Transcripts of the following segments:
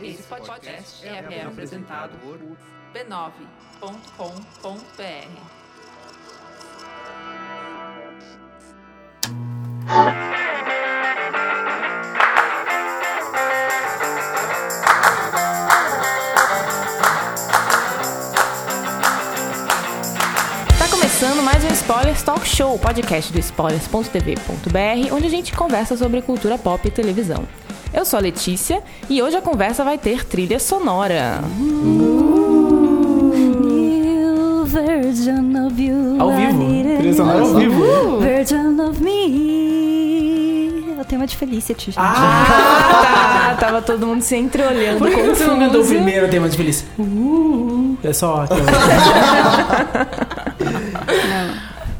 Esse podcast é, é apresentado por b9.com.br. Tá começando mais um Spoilers Talk Show, podcast do spoilers.tv.br, onde a gente conversa sobre cultura pop e televisão. Eu sou a Letícia e hoje a conversa vai ter trilha sonora. Virgin of you. Ao vivo. Trilha sonora ao vivo. Virgin of me. É o tema de Felicity, gente. Ah, tá, tava todo mundo se entreolhando. Por que você não confuso. cantou o primeiro tema de Feliz? Uh, é só.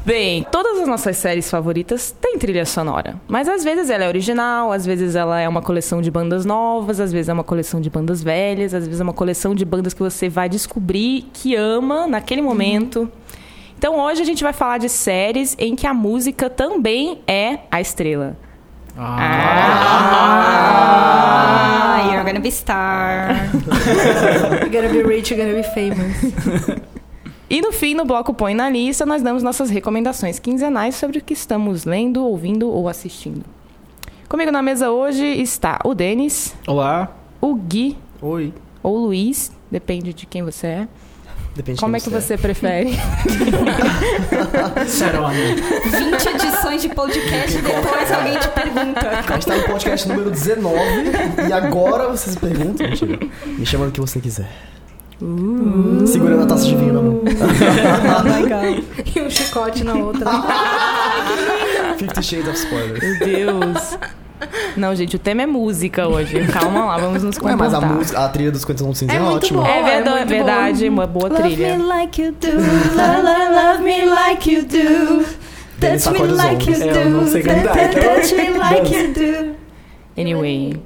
Bem, todas as nossas séries favoritas têm trilha sonora. Mas às vezes ela é original, às vezes ela é uma coleção de bandas novas, às vezes é uma coleção de bandas velhas, às vezes é uma coleção de bandas que você vai descobrir que ama naquele momento. Então hoje a gente vai falar de séries em que a música também é a estrela. Ah, you're gonna be star. You're gonna be rich, you're gonna be famous. E no fim, no bloco Põe na Lista, nós damos nossas recomendações quinzenais sobre o que estamos lendo, ouvindo ou assistindo. Comigo na mesa hoje está o Denis, Olá. o Gui Oi. ou Luiz, depende de quem você é. Depende Como é de que você prefere? Cerone. 20 edições de podcast depois alguém te pergunta. A gente tá no podcast número 19 e agora você se pergunta, mentira, me chama do que você quiser. Segurando a taça de vinho na mão. e um chicote na outra. Fifty Shades of Spoilers. Meu Deus. Não, gente, o tema é música hoje. Calma lá, vamos nos Ué, mas comportar. a música, a trilha dos 50 Anos Cinza é, É ótima. boa. É É verdade, muito verdade uma boa Love trilha. me like you do. La, la, love me like you do. Touch me like you. É, não do. sei cantar, então- Touch me like you do. Anyway.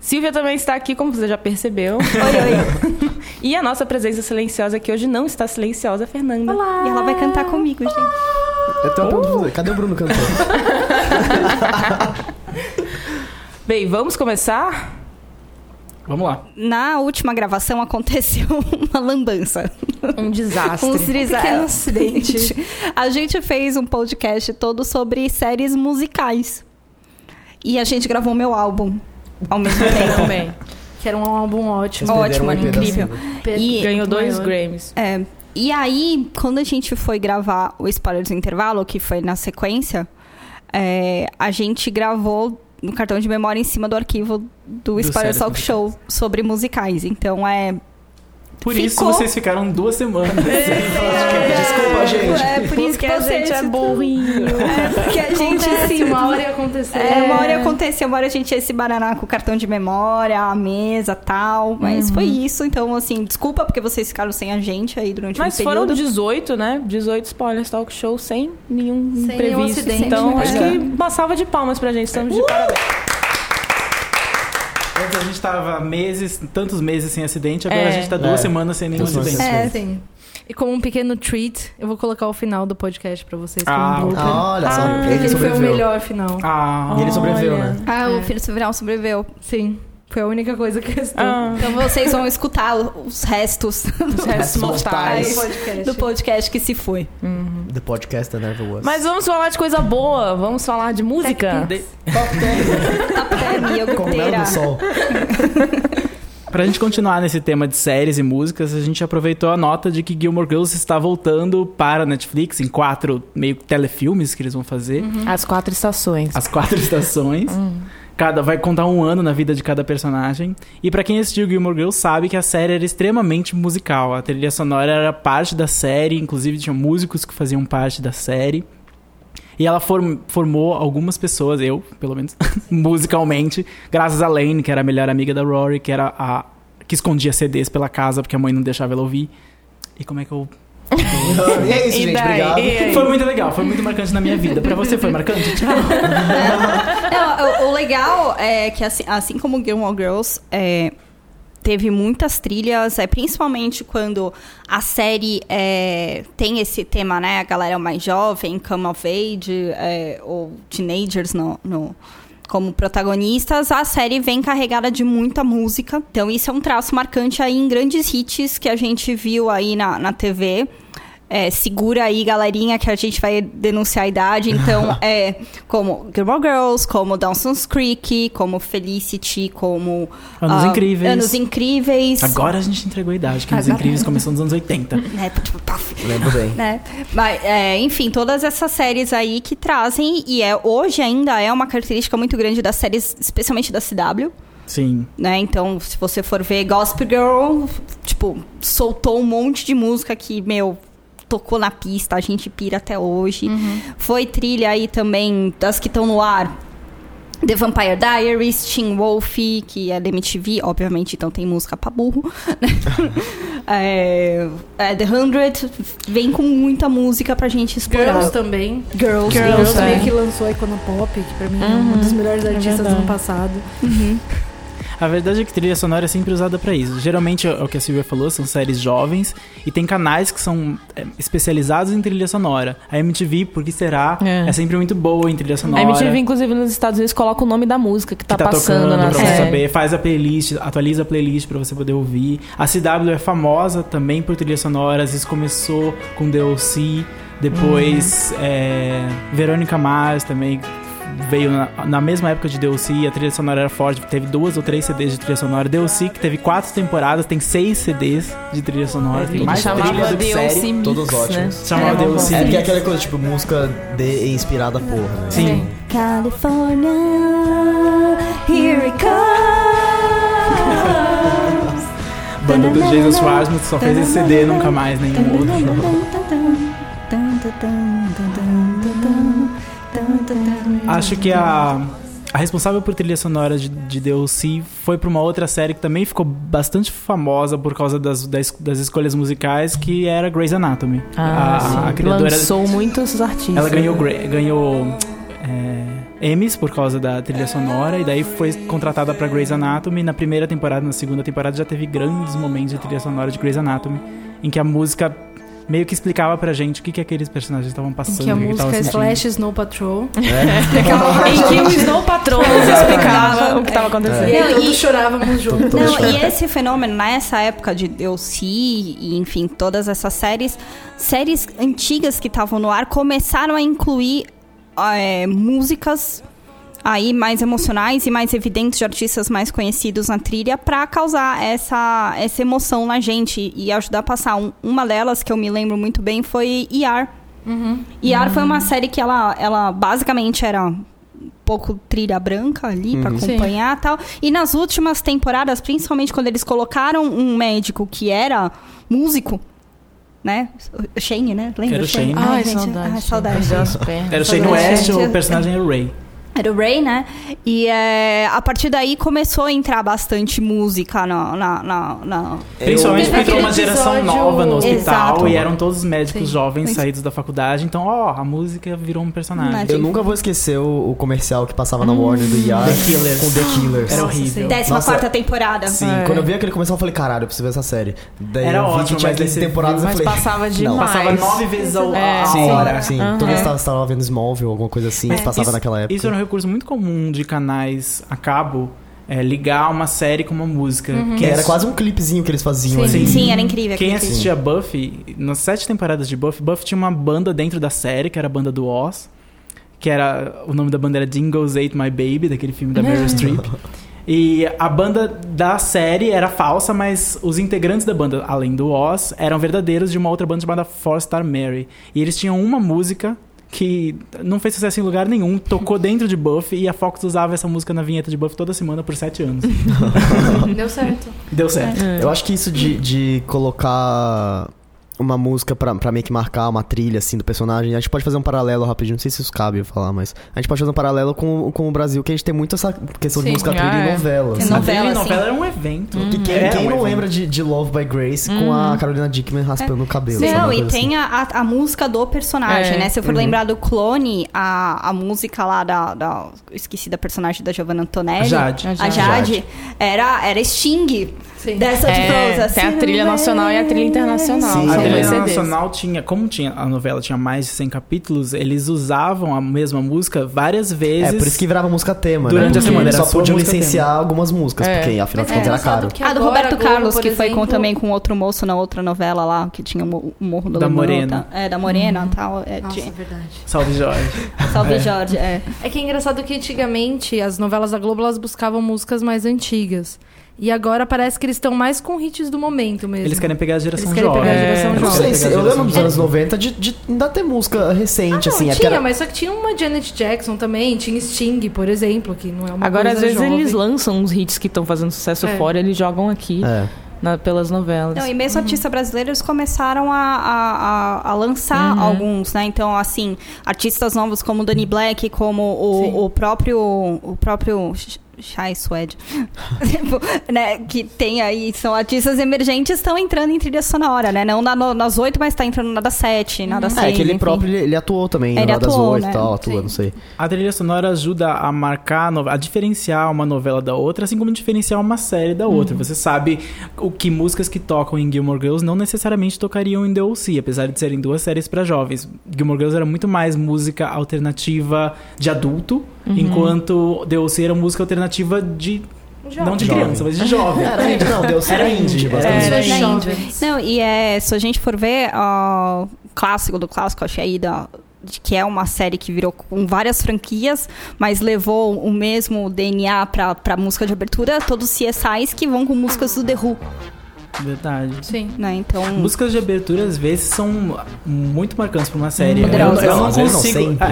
Silvia também está aqui, como você já percebeu. Oi, oi. E a nossa presença silenciosa aqui hoje não está silenciosa, Fernanda. E ela vai cantar comigo, gente. Eu tenho uma pergunta. Cadê o Bruno cantando? Bem, vamos começar? Vamos lá. Na última gravação aconteceu uma lambança. Um desastre. Um trisa- pequeno acidente. A gente fez um podcast todo sobre séries musicais. E a gente gravou meu álbum ao mesmo tempo. Também. Que era um álbum ótimo. Ótimo, perderam um incrível. E- Ganhou dois maior. Grammys. É, e aí, quando a gente foi gravar o Spoilers do Intervalo, que foi na sequência, é, a gente gravou no cartão de memória em cima do arquivo do, Spoilers Séries Talk Show sobre musicais. Então é. Por isso Ficou- vocês ficaram duas semanas sem podcast. Desculpa, gente. É por isso que a você gente é burrinho. É porque a gente Acontece, se uma hora ia acontecer. É, uma hora ia acontecer, uma hora a gente ia se bananar com o cartão de memória, a mesa tal. Mas foi isso. Então, assim, desculpa porque vocês ficaram sem a gente aí durante Mas um foram período. 18, né? 18 spoilers talk show sem nenhum Sem nenhum imprevisto. acidente, então, né? acho que é. uma salva de palmas pra gente. Estamos de parabéns. Antes a gente tava meses, tantos meses sem acidente, agora É. a gente tá duas É. semanas sem nenhum acidente. sem É, Sim. E como um pequeno treat, eu vou colocar o final do podcast pra vocês como Ah, um. Ah, olha só, Ah, ele Porque foi o melhor final. Ah, E ele sobreviveu, né? Ah, É. o Filho Silveral sobreviveu. Sim. Foi a única coisa que restou. Ah, Então vocês vão escutar os restos os restos mortais. mortais. podcast. do podcast que se foi. The podcast that never was. Mas vamos falar de coisa boa. Vamos falar de música. de- Tá minha Cogumelo goteira. do sol. Pra gente continuar nesse tema de séries e músicas, a gente aproveitou a nota de que Gilmore Girls está voltando para a Netflix em quatro meio telefilmes que eles vão fazer. As quatro estações. As quatro estações. Cada vai contar um ano na vida de cada personagem. E pra quem assistiu Gilmore Girls sabe que a série era extremamente musical. A trilha sonora era parte da série, inclusive tinha músicos que faziam parte da série. E ela form- formou algumas pessoas, eu, pelo menos, musicalmente, graças a Lane, que era a melhor amiga da Rory, que era a que escondia CDs pela casa porque a mãe não deixava ela ouvir. E como é que eu e é isso, E gente. daí? Obrigado. E? Foi muito legal, foi muito marcante na minha vida. Pra você foi marcante? Tchau. Não, o, o legal é que, assim, assim como Gilmore Girls, é, teve muitas trilhas, é, principalmente quando a série é, tem esse tema, né? A galera mais jovem, come of age, é, ou teenagers no, no, como protagonistas, a série vem carregada de muita música. Então, isso é um traço marcante aí em grandes hits que a gente viu aí na, na TV. É, segura aí, galerinha, que a gente vai denunciar a idade. Então, é como Gilmore Girls, como Dawson's Creek, como Felicity, como... Anos ah, Incríveis. Anos Incríveis. Agora a gente entregou a idade, que Anos Agora- Incríveis começou nos anos 80. Né, tipo, paf. Lembro bem. né? Mas, é, enfim, todas essas séries aí que trazem, e é, hoje ainda é uma característica muito grande das séries, especialmente da CW, Sim. né? Então, se você for ver Gospel Girl, tipo, soltou um monte de música que, meu, tocou na pista, a gente pira até hoje. Foi trilha aí também das que estão no ar. The Vampire Diaries, Teen Wolf, que é da MTV, obviamente, então tem música pra burro. né? é, é, The Hundred vem com muita música pra gente explorar. Girls também. Girls, Girls, Girls é. meio que lançou a Icona Pop, que pra mim é Uhum, um dos melhores é artistas do verdade. ano passado. A verdade é que trilha sonora é sempre usada pra isso. Geralmente, é o que a Silvia falou, são séries jovens e tem canais que são é, especializados em trilha sonora. A MTV, por que será? É. É, sempre muito boa em trilha sonora. A MTV, inclusive, nos Estados Unidos, coloca o nome da música que tá, que tá passando tocando na pra você série. saber, faz a playlist, atualiza a playlist pra você poder ouvir. A CW é famosa também por trilhas sonoras, isso começou com DLC, depois é, Verônica Mars também veio na, na mesma época de DLC, a trilha sonora era forte, teve duas ou três CDs de trilha sonora. DLC que teve quatro temporadas, tem seis CDs de trilha sonora, tem mais chamava trilha do que DLC série. Mix, Todos né? ótimos. Chamava Era bom. DLC. É porque é aquela coisa, tipo, música de, inspirada por, né? Sim. California, here it comes. Banda do Jason Schwartzman só fez esse CD, nunca mais nenhum outro. Acho que a, a responsável por trilha sonora de, de DLC foi pra uma outra série que também ficou bastante famosa por causa das, das, das escolhas musicais, que era Grey's Anatomy. Ah, a, sim. a criadora, Lançou muitos artistas. ela ganhou, ganhou é, Emmys por causa da trilha sonora e daí foi contratada pra Grey's Anatomy. Na primeira temporada, na segunda temporada já teve grandes momentos de trilha sonora de Grey's Anatomy, em que a música meio que explicava pra gente o que, que aqueles personagens estavam Em passando. que a que música é sentindo. Slash Snow Patrol. em que o Snow Patrol nos explicava o que estava acontecendo. E aí Não, todos e- chorávamos juntos. Não, e esse fenômeno, nessa época de DLC, e enfim, todas essas séries, séries antigas que estavam no ar começaram a incluir é, músicas aí mais emocionais e mais evidentes de artistas mais conhecidos na trilha pra causar essa, essa emoção na gente e ajudar a passar. Um- uma delas que eu me lembro muito bem foi ER. ER foi uma série que ela, ela basicamente era um pouco trilha branca ali pra acompanhar e tal. E nas últimas temporadas, principalmente quando eles colocaram um médico que era músico, né? Shane, né? Lembra? Era o Shane. Ai, gente, saudade. ai, saudade. Era o Shane. West, o personagem era o Ray. Era o Ray, né? E é, a partir daí começou a entrar bastante música na. na, na, na- Principalmente Teve porque entrou uma geração episódio- nova no hospital Exato. e eram todos médicos Sim. jovens Sim. saídos da faculdade. Então, ó, a música virou um personagem. Eu nunca vou esquecer o, o comercial que passava na Warner do ER The Killers. com The Killers. Era horrível. Décima Nossa, quarta temporada. Sim, É. quando eu vi aquele comercial, eu falei, caralho, eu preciso ver essa série. Daí Era eu vi ótimo, que tinha mas daí 15 você temporadas Mas eu falei... passava Não. demais. Passava nove vezes a, É. a Sim, hora. sim. Aham. Toda vez que eu estava vendo Smallville, alguma coisa assim, que passava isso, naquela época. Isso era um recurso muito comum de canais a cabo, é, ligar uma série com uma música. Que era quase um clipezinho que eles faziam Sim. ali. Sim, era incrível. Quem assistia Buffy, nas sete temporadas de Buffy, Buffy tinha uma banda dentro da série, que era a banda do Oz, que era o nome da banda era Jingles Ate My Baby, daquele filme da Meryl Streep. E a banda da série era falsa, mas os integrantes da banda, além do Oz, eram verdadeiros de uma outra banda chamada Four Star Mary. E eles tinham uma música que não fez sucesso em lugar nenhum, tocou dentro de Buffy e a Fox usava essa música na vinheta de Buffy toda semana por sete anos. Deu certo. Deu certo. Eu acho que isso de, de colocar uma música pra, pra meio que marcar uma trilha, assim, do personagem, a gente pode fazer um paralelo rapidinho, não sei se isso cabe eu falar, mas a gente pode fazer um paralelo com, com o Brasil, que a gente tem muito essa questão de Sim, música trilha ah, e é. novela. Tem assim. A novela, trilha e sim. novela era um evento. Que quem, Era quem um não evento. lembra de, de Love by Grace com a Carolina Dickman raspando o cabelo? Não, e tem a, a, a música do personagem, É. né? Se eu for lembrar do clone, a, a música lá da, da. Esqueci da personagem da Giovanna Antonelli. A Jade. A A Jade. Jade, Era, era Sting. Sim. Dessa de É, Frozen. tem a trilha nacional e a trilha internacional. Sim, A é trilha nacional tinha, como tinha a novela tinha mais de 100 capítulos, eles usavam a mesma música várias vezes. É, por isso que virava música tema, Durante né? a semana, Eles era só podiam licenciar algumas músicas, É. porque afinal de contas era engraçado caro. que A do Roberto Globo, Carlos, que foi com, exemplo, também com outro moço na outra novela lá, que tinha o Mo- o Morro do Da Morena. tá? É, da Morena e tal. É, Nossa, de- verdade. Salve Jorge. Salve É. Jorge, é. É que é engraçado que antigamente as novelas da Globo elas buscavam músicas mais antigas. E agora parece que eles estão mais com hits do momento mesmo. Eles querem pegar a geração Eles querem jovem. pegar a geração Eu não jovem. sei, se, eu lembro dos anos 90 de, de ainda ter música recente, Ah, não, assim. é tinha, era- mas só que tinha uma Janet Jackson também, tinha Sting, por exemplo, que não é uma Agora, às vezes, jovem. eles lançam uns hits que estão fazendo sucesso É. fora, eles jogam aqui É. na- pelas novelas. Não, e mesmo artistas brasileiros começaram a, a, a, a lançar Uhum. alguns, né? Então, assim, artistas novos como Danny Black, como o, o próprio o próprio Shai Suede, Tipo, né? Que tem aí, são artistas emergentes estão entrando em trilha sonora, né? Não na, no- nas oito, mas tá entrando na das sete, na das É, seis, que ele enfim. próprio, ele, ele atuou também, Ele na das oito né? e tal, atua, Sim. não sei. A trilha sonora ajuda a marcar, a, diferenciar uma novela da outra, assim como diferenciar uma série da outra. Você sabe o que músicas que tocam em Gilmore Girls não necessariamente tocariam em The O.C., apesar de serem duas séries para jovens. Gilmore Girls era muito mais música alternativa de adulto, enquanto The O.C. era música alternativa de não de Jovem. criança, mas de jovem. Era indie, não, Deus Era indie, basicamente. era indie. Não, e é, se a gente for ver ó, o clássico do clássico, achei aí da que é uma série que virou com várias franquias, mas levou o mesmo DNA pra, pra música de abertura, todos os CSIs que vão com músicas do The Who, Verdade. Sim. né? Então, Músicas de abertura, às vezes, são muito marcantes pra uma série. Poderosas. Eu, eu não Às vezes não, consigo. sempre,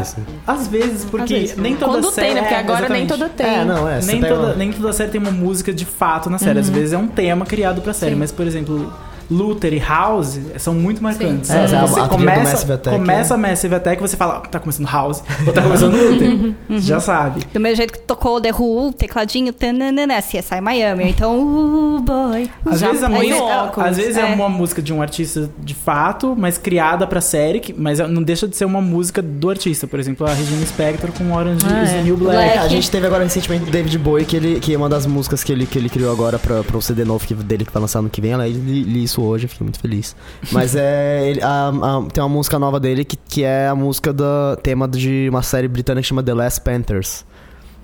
Ah. Às vezes, porque Às vezes. nem toda Quando série. tem, né? Porque é, agora nem exatamente. toda tem. É, não, é. Nem toda, uma- nem toda série tem uma música de fato na série. Às vezes é um tema criado pra série. Mas, por exemplo, Luther e House são muito marcantes. É, você a começa, Massive Attack começa a Massive Attack e você fala, "Ah, tá começando House ou tá começando Luther. Você já sabe. do mesmo jeito que tocou o The Who, o tecladinho, tananana, CSI Miami. Então, uh, boy. Às Já vezes, é muito, óculos. às vezes é. uma música de um artista de fato, mas criada pra série, que- mas não deixa de ser uma música do artista. Por exemplo, a Regina Spector com Orange Ah, is the é. New Black. Black. É, a gente teve agora recentemente o David Bowie, que, ele, que é uma das músicas que ele, que ele criou agora pra, pro CD novo que, dele que vai lançar no que vem. Ela, ele li, li isso hoje, fiquei muito feliz. Mas é. ele- a- a- tem uma música nova dele que, que é a música do tema de uma série britânica que chama The Last Panthers.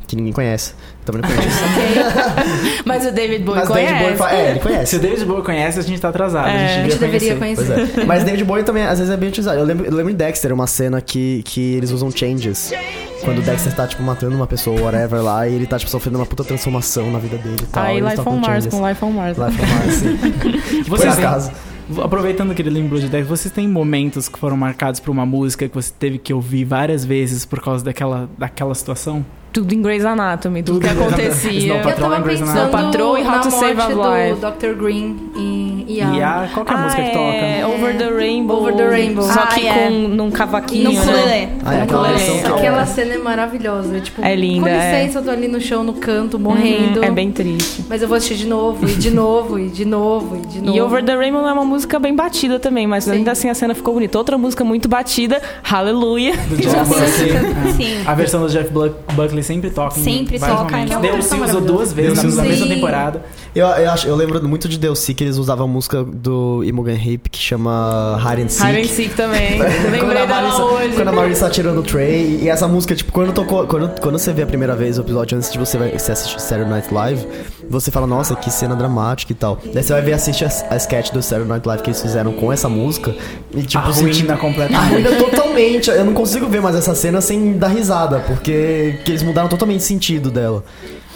Que ninguém conhece. Também não conhece. Mas o David Bowie Mas conhece. David Bowie fa- é, ele conhece. Se o David Bowie conhece, a gente tá atrasado. É. a A gente, gente deveria conhecer. conhecer. É. Mas David Bowie também, às vezes, é bem utilizado. Eu lembro, eu lembro em Dexter, uma cena que, que eles usam changes. Quando o Dexter tá, tipo, matando uma pessoa, whatever, lá, e ele tá, tipo, sofrendo uma puta transformação na vida dele e tal. Aí Life on Mars changes. com Life on Mars. Life on Mars, sim. Por Vocês acaso. Aproveitando que ele lembrou de Dexter, vocês têm momentos que foram marcados por uma música que você teve que ouvir várias vezes por causa daquela, daquela situação? Tudo em Grey's Anatomy, tudo, Tudo que acontecia. Snow Eu Patrol tava pensando Patrol e How na to Save a do Life. Dr. Green em E IA. a, qual que é a música que é, toca? Over the Rainbow. Over the Rainbow. Só Ah, que é. com num cavaquinho. No né? ukulele. Ah, é, aquela que é- cena é maravilhosa. Tipo, É linda, com é. licença, eu tô ali no chão, no canto, morrendo. Uhum, É bem triste. Mas eu vou assistir de novo, e de novo, e de novo, e de novo. E Over the Rainbow é uma música bem batida também, mas ainda assim a cena ficou bonita. Outra música muito batida, Hallelujah. Do Jeff Buckley. Sim. A versão do Jeff Buck- Buckley sempre toca. em Sempre toca, é se usou duas vezes Deus na mesma temporada. Eu, eu, acho, eu lembro muito de Delcy que eles usavam a música do Imogen Heap que chama Hide and Seek. Hide and Seek também. Lembrei a dela Marissa, hoje. quando a Marissa atirando o Trey, e essa música, tipo, quando tocou. Quando, quando você vê a primeira vez o episódio antes de você, vai- você assistir Saturday Night Live, você fala, nossa, que cena dramática e tal. Daí você vai ver e assiste a, a sketch do Saturday Night Live que eles fizeram com essa música. E tipo, Arruína completamente. Arruína totalmente. Eu não consigo ver mais essa cena sem dar risada, porque que eles mudaram totalmente o sentido dela.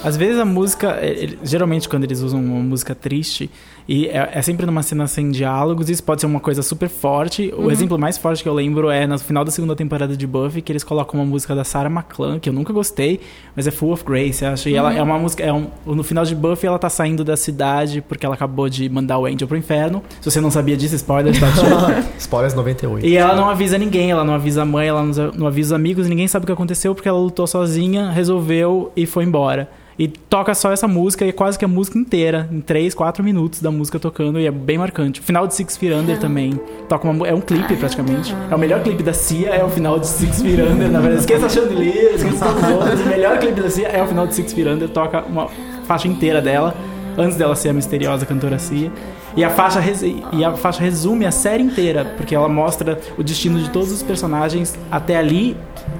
Às vezes a música, é, geralmente quando eles usam uma música triste, e é, é sempre numa cena sem diálogos, isso pode ser uma coisa super forte. O exemplo mais forte que eu lembro é no final da segunda temporada de Buffy, que eles colocam uma música da Sarah McClellan, que eu nunca gostei, mas é Full of Grace, eu acho. E ela é uma música, é um, no final de Buffy ela tá saindo da cidade porque ela acabou de mandar o Angel pro inferno. Se você não sabia disso, spoiler, tá? Spoilers 98. E ela não avisa ninguém, ela não avisa a mãe, ela não não avisa os amigos, ninguém sabe o que aconteceu porque ela lutou sozinha, resolveu e foi embora. E toca só essa música e é quase que a música inteira, em 3, 4 minutos da música tocando, e é bem marcante. O final de Six Feet Under também toca uma, é um clipe praticamente. É o melhor clipe da Cia, é o final de Six Feet Under, na verdade. Esqueça a Chandelier, esqueça todos os outros. O melhor clipe da Cia é o final de Six Feet Under, toca uma faixa inteira dela, antes dela ser a misteriosa cantora Cia. E a, faixa e a faixa resume a série inteira, porque ela mostra o destino de todos os personagens até ali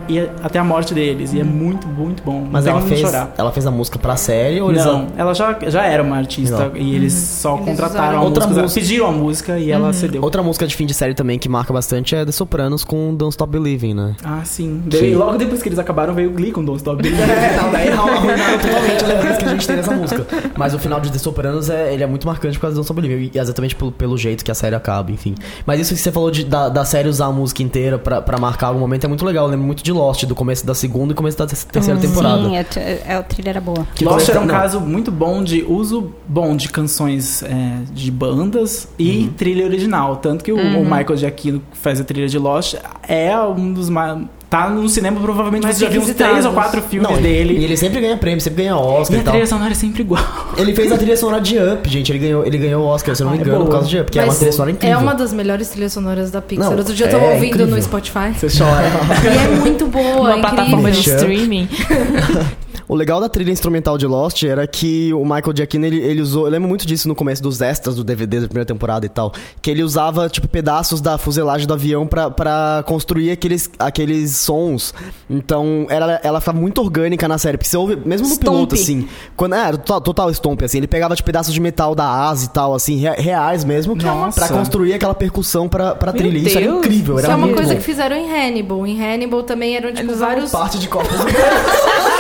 e até a morte deles. E é muito, muito bom. Mas não ela fez, chorar. ela fez a música pra série ou eles Não, ela já, já era uma artista Legal. e eles só contrataram usaram a outra música. música. Pediram a música e ela cedeu. Outra música de fim de série também que marca bastante é The Sopranos com Don't Stop Believing, né? Ah, sim. Logo depois que eles acabaram, veio o Glee com Don't Stop Believing. É, não, daí arruinaram totalmente a lembrança que a gente tem dessa música. Mas o final de The Sopranos é, ele é muito marcante por causa do Don't Stop Believing. E exatamente pelo, pelo jeito que a série acaba, enfim. Mas isso que você falou de, da, da série usar a música inteira pra, pra marcar algum momento é muito legal. Eu lembro muito de Lost, do começo da segunda e começo da terceira temporada. Sim, é, é, a trilha era boa. Que Lost era um não. caso muito bom de uso bom de canções é, de bandas e Uhum. trilha original. Tanto que o, o Michael Giacchino, que faz a trilha de Lost, é um dos mais. Tá no cinema, provavelmente Mais você já viu uns três ou quatro filmes Não, e- dele. E ele sempre ganha prêmio, sempre ganha E Oscar e, a tal. trilha sonora é sempre igual. Ele fez a trilha sonora de Up, gente. Ele ganhou, ele ganhou o Oscar, se eu não me Ah, é engano, por boa. causa de Up, que é uma Mas trilha sonora incrível. É uma das melhores trilhas sonoras da Pixar. Não, Outro dia eu tava é ouvindo incrível. no Spotify. Você chora. e é muito boa, Uma é plataforma de streaming. O legal da trilha instrumental de Lost era que o Michael Giacchino, ele, ele usou... Eu lembro muito disso no começo dos extras do DVD da primeira temporada e tal. Que ele usava, tipo, pedaços da fuselagem do avião pra, pra construir aqueles, aqueles sons. Então, ela, ela ficava muito orgânica na série. Porque você ouve, mesmo no Stomp. piloto, assim... Quando, é, total, total stomp, assim. Ele pegava, tipo, pedaços de metal da asa e tal, assim, rea- reais mesmo. Nossa. Pra construir aquela percussão pra, pra Meu trilha. Isso era Deus. incrível, era Isso é uma coisa bom. que fizeram em Hannibal. Em Hannibal também eram, tipo, vários... Parte de corpos.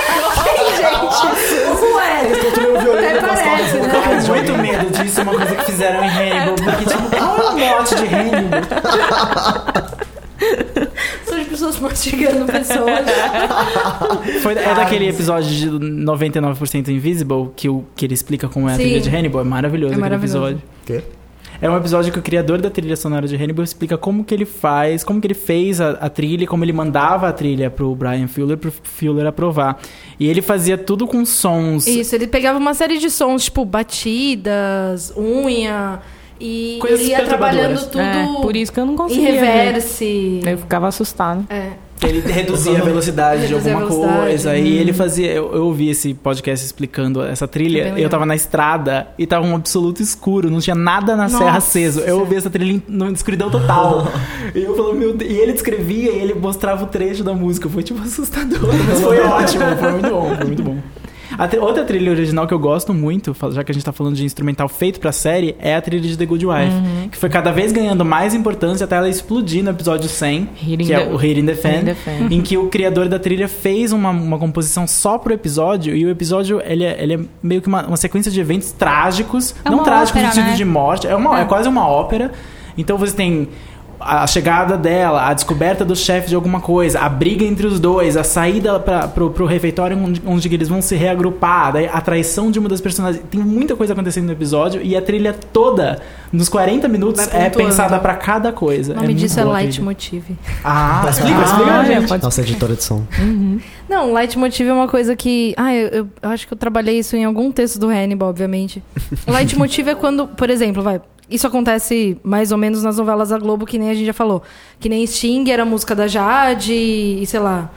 Ué, até parece, Eu né? tô com muito medo disso, uma coisa que fizeram em Hannibal. Porque, tipo, qual é o mote de Hannibal? São as pessoas mastigando pessoas. Foi, é daquele episódio de 99% Invisible que, o, que ele explica como é a Sim. trilha de Hannibal. É maravilhoso É aquele maravilhoso. episódio. Quê? É um episódio que o criador da trilha sonora de Hannibal explica como que ele faz, como que ele fez a, a trilha, como ele mandava a trilha pro Brian Fuller, pro Fuller aprovar. E ele fazia tudo com sons. Isso, ele pegava uma série de sons, tipo batidas, unha, e Coisas ele ia trabalhando tudo É, por isso que eu não em conseguia. ver. reverse. Eu ficava assustado. É. Ele reduzia a velocidade de alguma velocidade. coisa. E ele fazia. Eu, eu ouvi esse podcast explicando essa É trilha. legal. eu tava na estrada e tava um absoluto escuro, não tinha nada na Nossa. serra aceso. Eu ouvi essa trilha numa escuridão total. e eu falei, meu Deus. E ele descrevia e ele mostrava o trecho da música. Foi tipo assustador. Mas foi ótimo, foi muito bom, foi muito bom. Tri- outra trilha original que eu gosto muito, já que a gente tá falando de instrumental feito pra série, é a trilha de The Good Wife. Uhum. Que foi cada vez ganhando mais importância até ela explodir no episódio 100, Hitting que é o Hit in the Fan, Hitting the Fan. em que o criador da trilha fez uma, uma composição só pro episódio, e o episódio ele é, ele é meio que uma, uma sequência de eventos trágicos, É não trágicos no sentido né? de morte, é, uma, é quase uma ópera. Então você tem a chegada dela, a descoberta do chefe de alguma coisa, a briga entre os dois, a saída pra, pro, pro refeitório onde, onde eles vão se reagrupar, daí a traição de uma das personagens. Tem muita coisa acontecendo no episódio e a trilha toda, nos 40 minutos, é pensada pra cada coisa. O nome muito disso é boa a trilha. leitmotiv. Ah, explica, explica, Ah, gente. pode Nossa editora de som. Não, leitmotiv é uma coisa que. Ah, eu, eu- eu acho que eu trabalhei isso em algum texto do Hannibal, obviamente. leitmotiv é quando, por exemplo, vai. Isso acontece mais ou menos nas novelas da Globo, que nem a gente já falou. Que nem Sting era a música da Jade e, sei lá.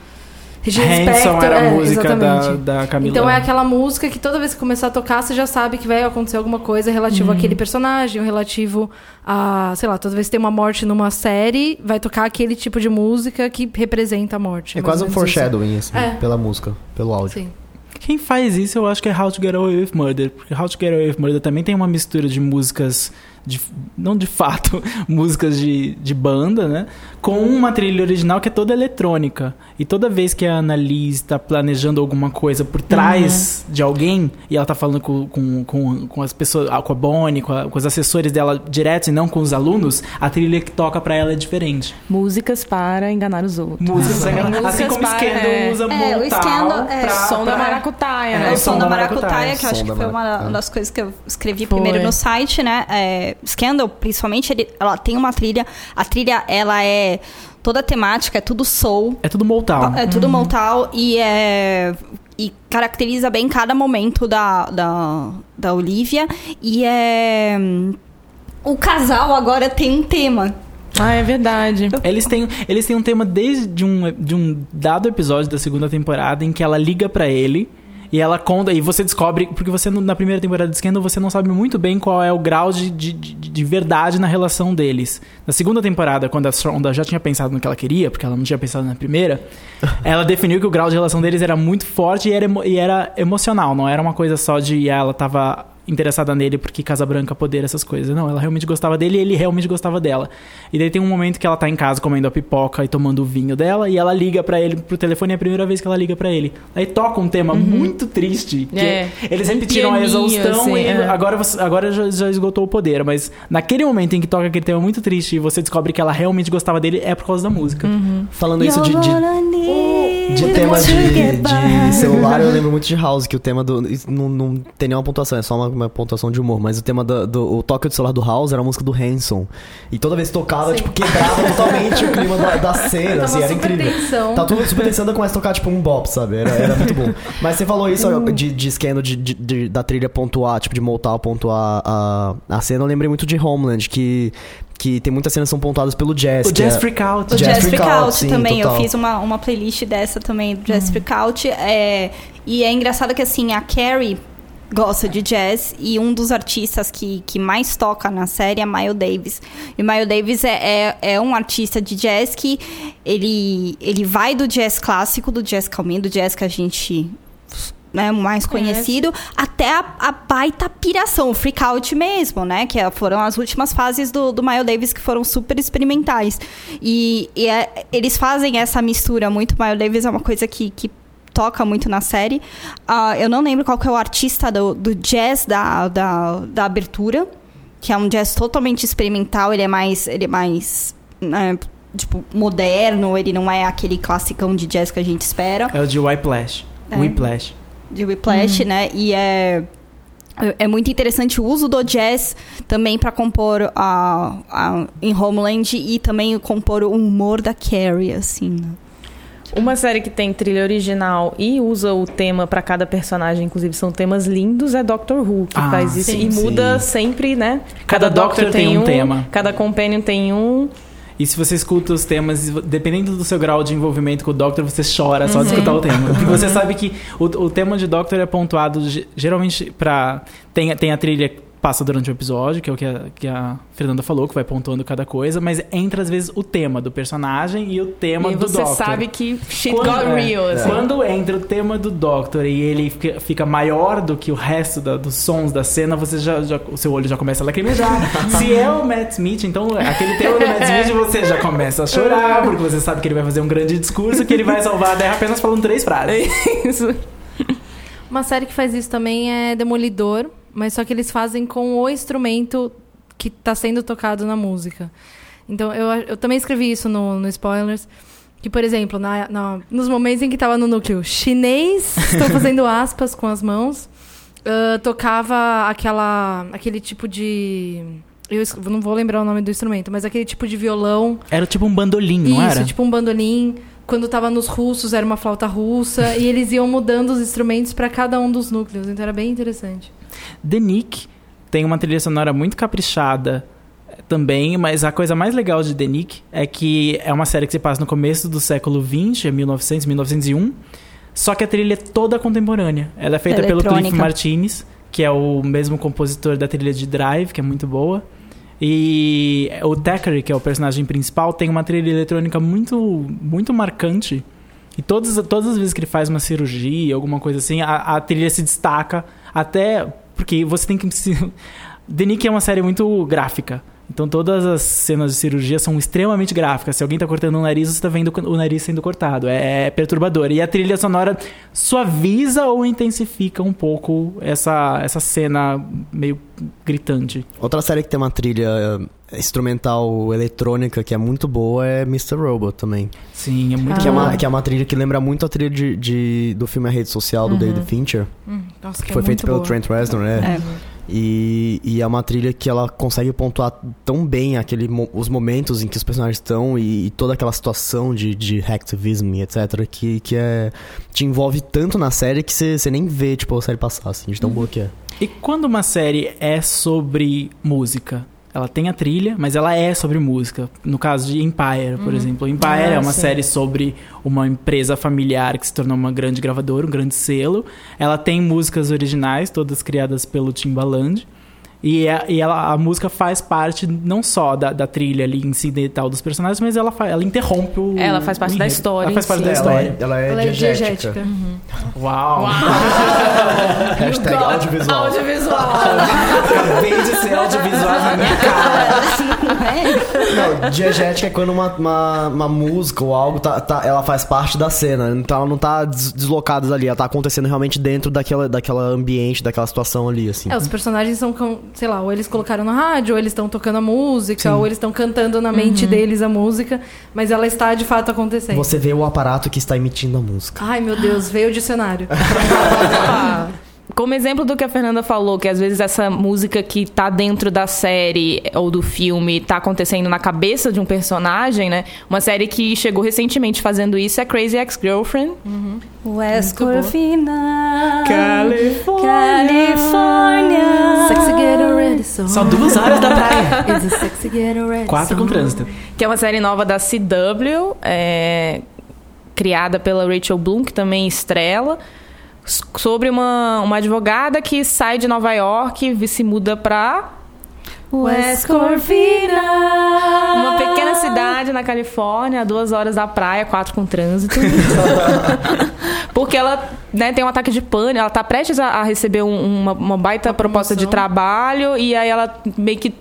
Regina Hanson Spektor, era a é, música da, exatamente. da Camila. Então é aquela música que toda vez que começar a tocar, você já sabe que vai acontecer alguma coisa relativo Uhum. àquele personagem, ou relativo a, sei lá, toda vez que tem uma morte numa série, vai tocar aquele tipo de música que representa a morte. É quase um foreshadowing, assim, É. pela música, pelo áudio. Sim. Quem faz isso eu acho que é How to Get Away with Murder. Porque How to Get Away with Murder também tem uma mistura de músicas, de, não de fato, músicas de, de banda, né? Com uma trilha original que é toda eletrônica. E toda vez que a Annalise está planejando alguma coisa por trás de alguém, e ela tá falando com, com, com, com as pessoas, ah, com a Bonnie, com, a- com os assessores dela direto e não com os alunos, a trilha que toca pra ela é diferente. Músicas para enganar os outros. Músicas, assim Músicas como para- Scandal é. usa É, o Scandal, é, pra- Som da pra- maracutaia, É, né? o o som som da da maracutaia, maracutaia, que eu acho que da foi uma maracutaia. uma das coisas que eu escrevi Foi. primeiro no site, né? É, Scandal, principalmente, ele, ela tem uma trilha. A trilha, ela é toda temática, é tudo soul. É tudo Motown. É tudo Motown e é. E caracteriza bem cada momento da, da, da Olivia. E é. O casal agora tem um tema. Ah, é verdade. Eles têm, eles têm um tema desde um, de um dado episódio da segunda temporada em que ela liga pra ele E ela conta, e você descobre, porque você na primeira temporada de Scandal você não sabe muito bem qual é o grau de, de, de- de verdade na relação deles. Na segunda temporada, quando a Shonda já tinha pensado no que ela queria, porque ela não tinha pensado na primeira, ela definiu que o grau de relação deles era muito forte e era, e era emocional, não era uma coisa só de ah, ela tava interessada nele porque Casa Branca, poder, essas coisas. Não, ela realmente gostava dele e ele realmente gostava dela. E daí tem um momento que ela tá em casa comendo a pipoca e tomando o vinho dela e ela liga pra ele pro telefone, é a primeira vez que ela liga pra ele. Aí toca um tema muito triste, que É. eles Um repetiram a exaustão assim, e é. agora, você- agora já, já esgotou o poder, mas naquele momento em que toca aquele tema muito triste e você descobre que ela realmente gostava dele, é por causa da música. Falando isso de, de, de tema de, de celular, eu lembro muito de House, que o tema do. Não, não tem nenhuma pontuação, é só uma, uma pontuação de humor. Mas o tema do, do o toque do celular do House era a música do Hanson. E toda vez que tocava, tipo, quebrava totalmente o clima da, da cena, assim, era super incrível. tensão. Tá tudo super tensando, começa a tocar tipo um bop, sabe? Era, era muito bom. Mas você falou isso ó, de, de esquema de, de- de- da trilha pontuar, tipo, de Motal pontuar a, a cena. Eu lembrei muito de Homeland, que, que tem muitas cenas que são pontuadas pelo jazz. O Jazz é- Freak Out. O Jazz Jazz Freak Out, sim, também. total. Eu fiz uma, uma playlist dessa também, do Jazz Freak Out. É, e é engraçado que, assim, a Carrie gosta de jazz e um dos artistas que, que mais toca na série é Miles Davis. E Miles Davis é, é, é um artista de jazz que ele, ele vai do jazz clássico, do jazz calminho, do jazz que a gente né, mais conhecido, até a, a baita piração, o freak out mesmo, né? Que é- foram as últimas fases do, do Miles Davis que foram super experimentais. E, e é- eles fazem essa mistura muito. Miles Davis é uma coisa que, que toca muito na série. Ah, eu não lembro qual que é o artista do, do jazz da, da, da abertura, que é um jazz totalmente experimental, ele é mais. Ele é mais. né, tipo, moderno, ele não é aquele classicão de jazz que a gente espera É o de Whiplash. É. Whiplash. De Whiplash, né? E é é muito interessante o uso do jazz também para compor a, a, em Homeland e também compor o humor da Carrie, assim. né? Uma série que tem trilha original e usa o tema pra cada personagem, inclusive são temas lindos, é Doctor Who, que Ah, faz isso sim, e sim. muda sempre, né? Cada Doctor tem um tema. Cada Companion tem um. E se você escuta os temas, dependendo do seu grau de envolvimento com o Doctor, você chora só de Uhum. escutar o tema. Porque você sabe que o, o tema de Doctor é pontuado ge- geralmente pra. Tem, tem a trilha passa durante o episódio, que é o que a, que a Fernanda falou, que vai pontuando cada coisa, mas entra às vezes o tema do personagem e o tema e do você Doctor. sabe que shit Quando, got é, real, assim. quando entra o tema do Doctor e ele fica, fica maior do que o resto da- dos sons da cena, você já, já- o seu olho já começa a lacrimejar. Se é o Matt Smith, então aquele tema do Matt Smith você já começa a chorar, porque você sabe que ele vai fazer um grande discurso, que ele vai salvar a Terra apenas falando três frases. Isso. Uma série que faz isso também é Demolidor, mas só que eles fazem com o instrumento que está sendo tocado na música. Então, eu, eu também escrevi isso no, no Spoilers. Que, por exemplo, na, na- nos momentos em que estava no núcleo chinês, estou fazendo aspas com as mãos, ah, tocava aquela, aquele tipo de. Eu não vou lembrar o nome do instrumento, mas aquele tipo de violão Era tipo um bandolim, não isso, era? tipo um bandolim. Quando tava nos russos, era uma flauta russa. e eles iam mudando os instrumentos para cada um dos núcleos. Então era bem interessante. The Nick tem uma trilha sonora muito caprichada eh, também, mas a coisa mais legal de The Nick é que é uma série que se passa no começo do século XX, é 1900, 1901, só que a trilha é toda contemporânea. Ela é feita pelo Cliff. Martinez, que é o mesmo compositor da trilha de Drive, que é muito boa. E o Thackeray, que é o personagem principal, tem uma trilha eletrônica muito, muito marcante. E todas, todas as vezes que ele faz uma cirurgia, alguma coisa assim, a, a trilha se destaca. Até porque você tem que. Se... The Nick é uma série muito gráfica. Então todas as cenas de cirurgia são extremamente gráficas. Se alguém tá cortando o nariz, você tá vendo o nariz sendo cortado. É, é perturbador. E a trilha sonora suaviza ou intensifica um pouco essa, essa cena meio gritante. Outra série que tem uma trilha eh, instrumental eletrônica que é muito boa é Mr. Robot também. Sim, é muito Que, é boa. uma, que é uma trilha que lembra muito a trilha de, de- do filme A Rede Social, do David Fincher. Hum, nossa, Que é foi feito muito pelo boa. Trent Reznor, né? É. E, e é uma trilha que ela consegue pontuar tão bem aquele, os momentos em que os personagens estão e, e toda aquela situação de, de hacktivism e etc. Que, que é, te envolve tanto na série que você nem vê tipo, a série passar, assim, de tão boa que é. E quando uma série é sobre música, Ela tem a trilha, mas ela é sobre música. No caso de Empire, por exemplo. Empire Ah, é uma sim. série sobre uma empresa familiar que se tornou uma grande gravadora, um grande selo. Ela tem músicas originais, todas criadas pelo Timbaland. E, a, e ela, a música faz parte não só da, da trilha ali incidental dos personagens, mas ela, fa- ela interrompe o. Ela faz parte da história Ela faz parte da Ela história. é, ela é Ela é diegética. diegética. Uau! Hashtag audiovisual. Audiovisual. Acabei de ser audiovisual na minha cara. Não diegética é quando uma, uma, uma música ou algo, tá, tá- ela faz parte da cena. Então ela não tá des- deslocada ali, ela tá acontecendo realmente dentro daquela, daquela ambiente, daquela situação ali, assim. É, os personagens são, com- sei lá, ou eles colocaram no rádio, ou eles estão tocando a música, ou eles estão cantando na mente deles a música, mas ela está de fato acontecendo. Você vê o aparato que está emitindo a música. Ai, meu Deus, veio o dicionário. Como exemplo do que a Fernanda falou, que às vezes essa música que tá dentro da série ou do filme tá acontecendo na cabeça de um personagem, né? Uma série que chegou recentemente fazendo isso é Crazy Ex-Girlfriend. West boa. Corvina. Califórnia. Califórnia. Sexy get ready, so. Só duas horas da praia. Is sexy get ready, Quatro com trânsito. Que é uma série nova da CW, é, criada pela Rachel Bloom, que também estrela, sobre uma, uma advogada que sai de Nova York e se muda pra West Corvina. uma pequena cidade na Califórnia, a duas horas da praia, quatro com trânsito. Porque ela né, tem um ataque de pânico, ela tá prestes a, a receber um- uma, uma baita proposta de trabalho e aí ela meio que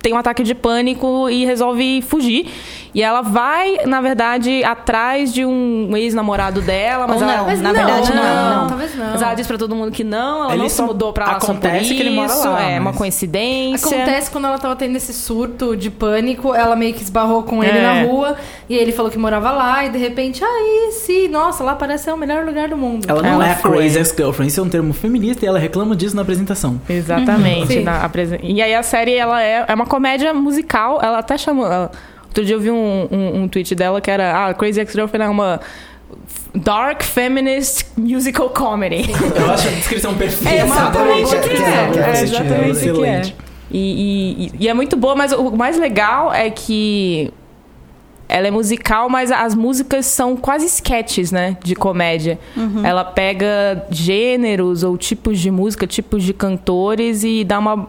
tem um ataque de pânico e resolve fugir. E ela vai, na verdade, atrás de um ex-namorado dela, mas Ou ela, não, Mas na não, verdade não, não, não. talvez não. Mas ela diz pra todo mundo que não, ela Ele não se mudou pra lá só por acontece que ele mora lá, É uma mas- coincidência. Acontece quando ela tava tendo esse surto de pânico, ela meio que esbarrou com ele É. na rua, e ele falou que morava lá, e de repente, aí sim, nossa, lá parece ser o melhor lugar do mundo. Ela não Ela é a foi. crazy ex-girlfriend, isso é um termo feminista e ela reclama disso na apresentação. Exatamente. Sim. na apresen- E aí a série ela é, é uma comédia musical. Ela até chamou. ela- Outro dia eu vi um, um, um tweet dela que era ah, Crazy Ex-Girlfriend é uma dark feminist musical comedy. Eu acho a descrição perfeita. É exatamente o que Exatamente, é. é, É exatamente o que é. excelente. E- e- e é muito boa, mas o mais legal é que ela é musical, mas as músicas são quase sketches, né? De comédia. Ela pega gêneros ou tipos de música, tipos de cantores e dá uma.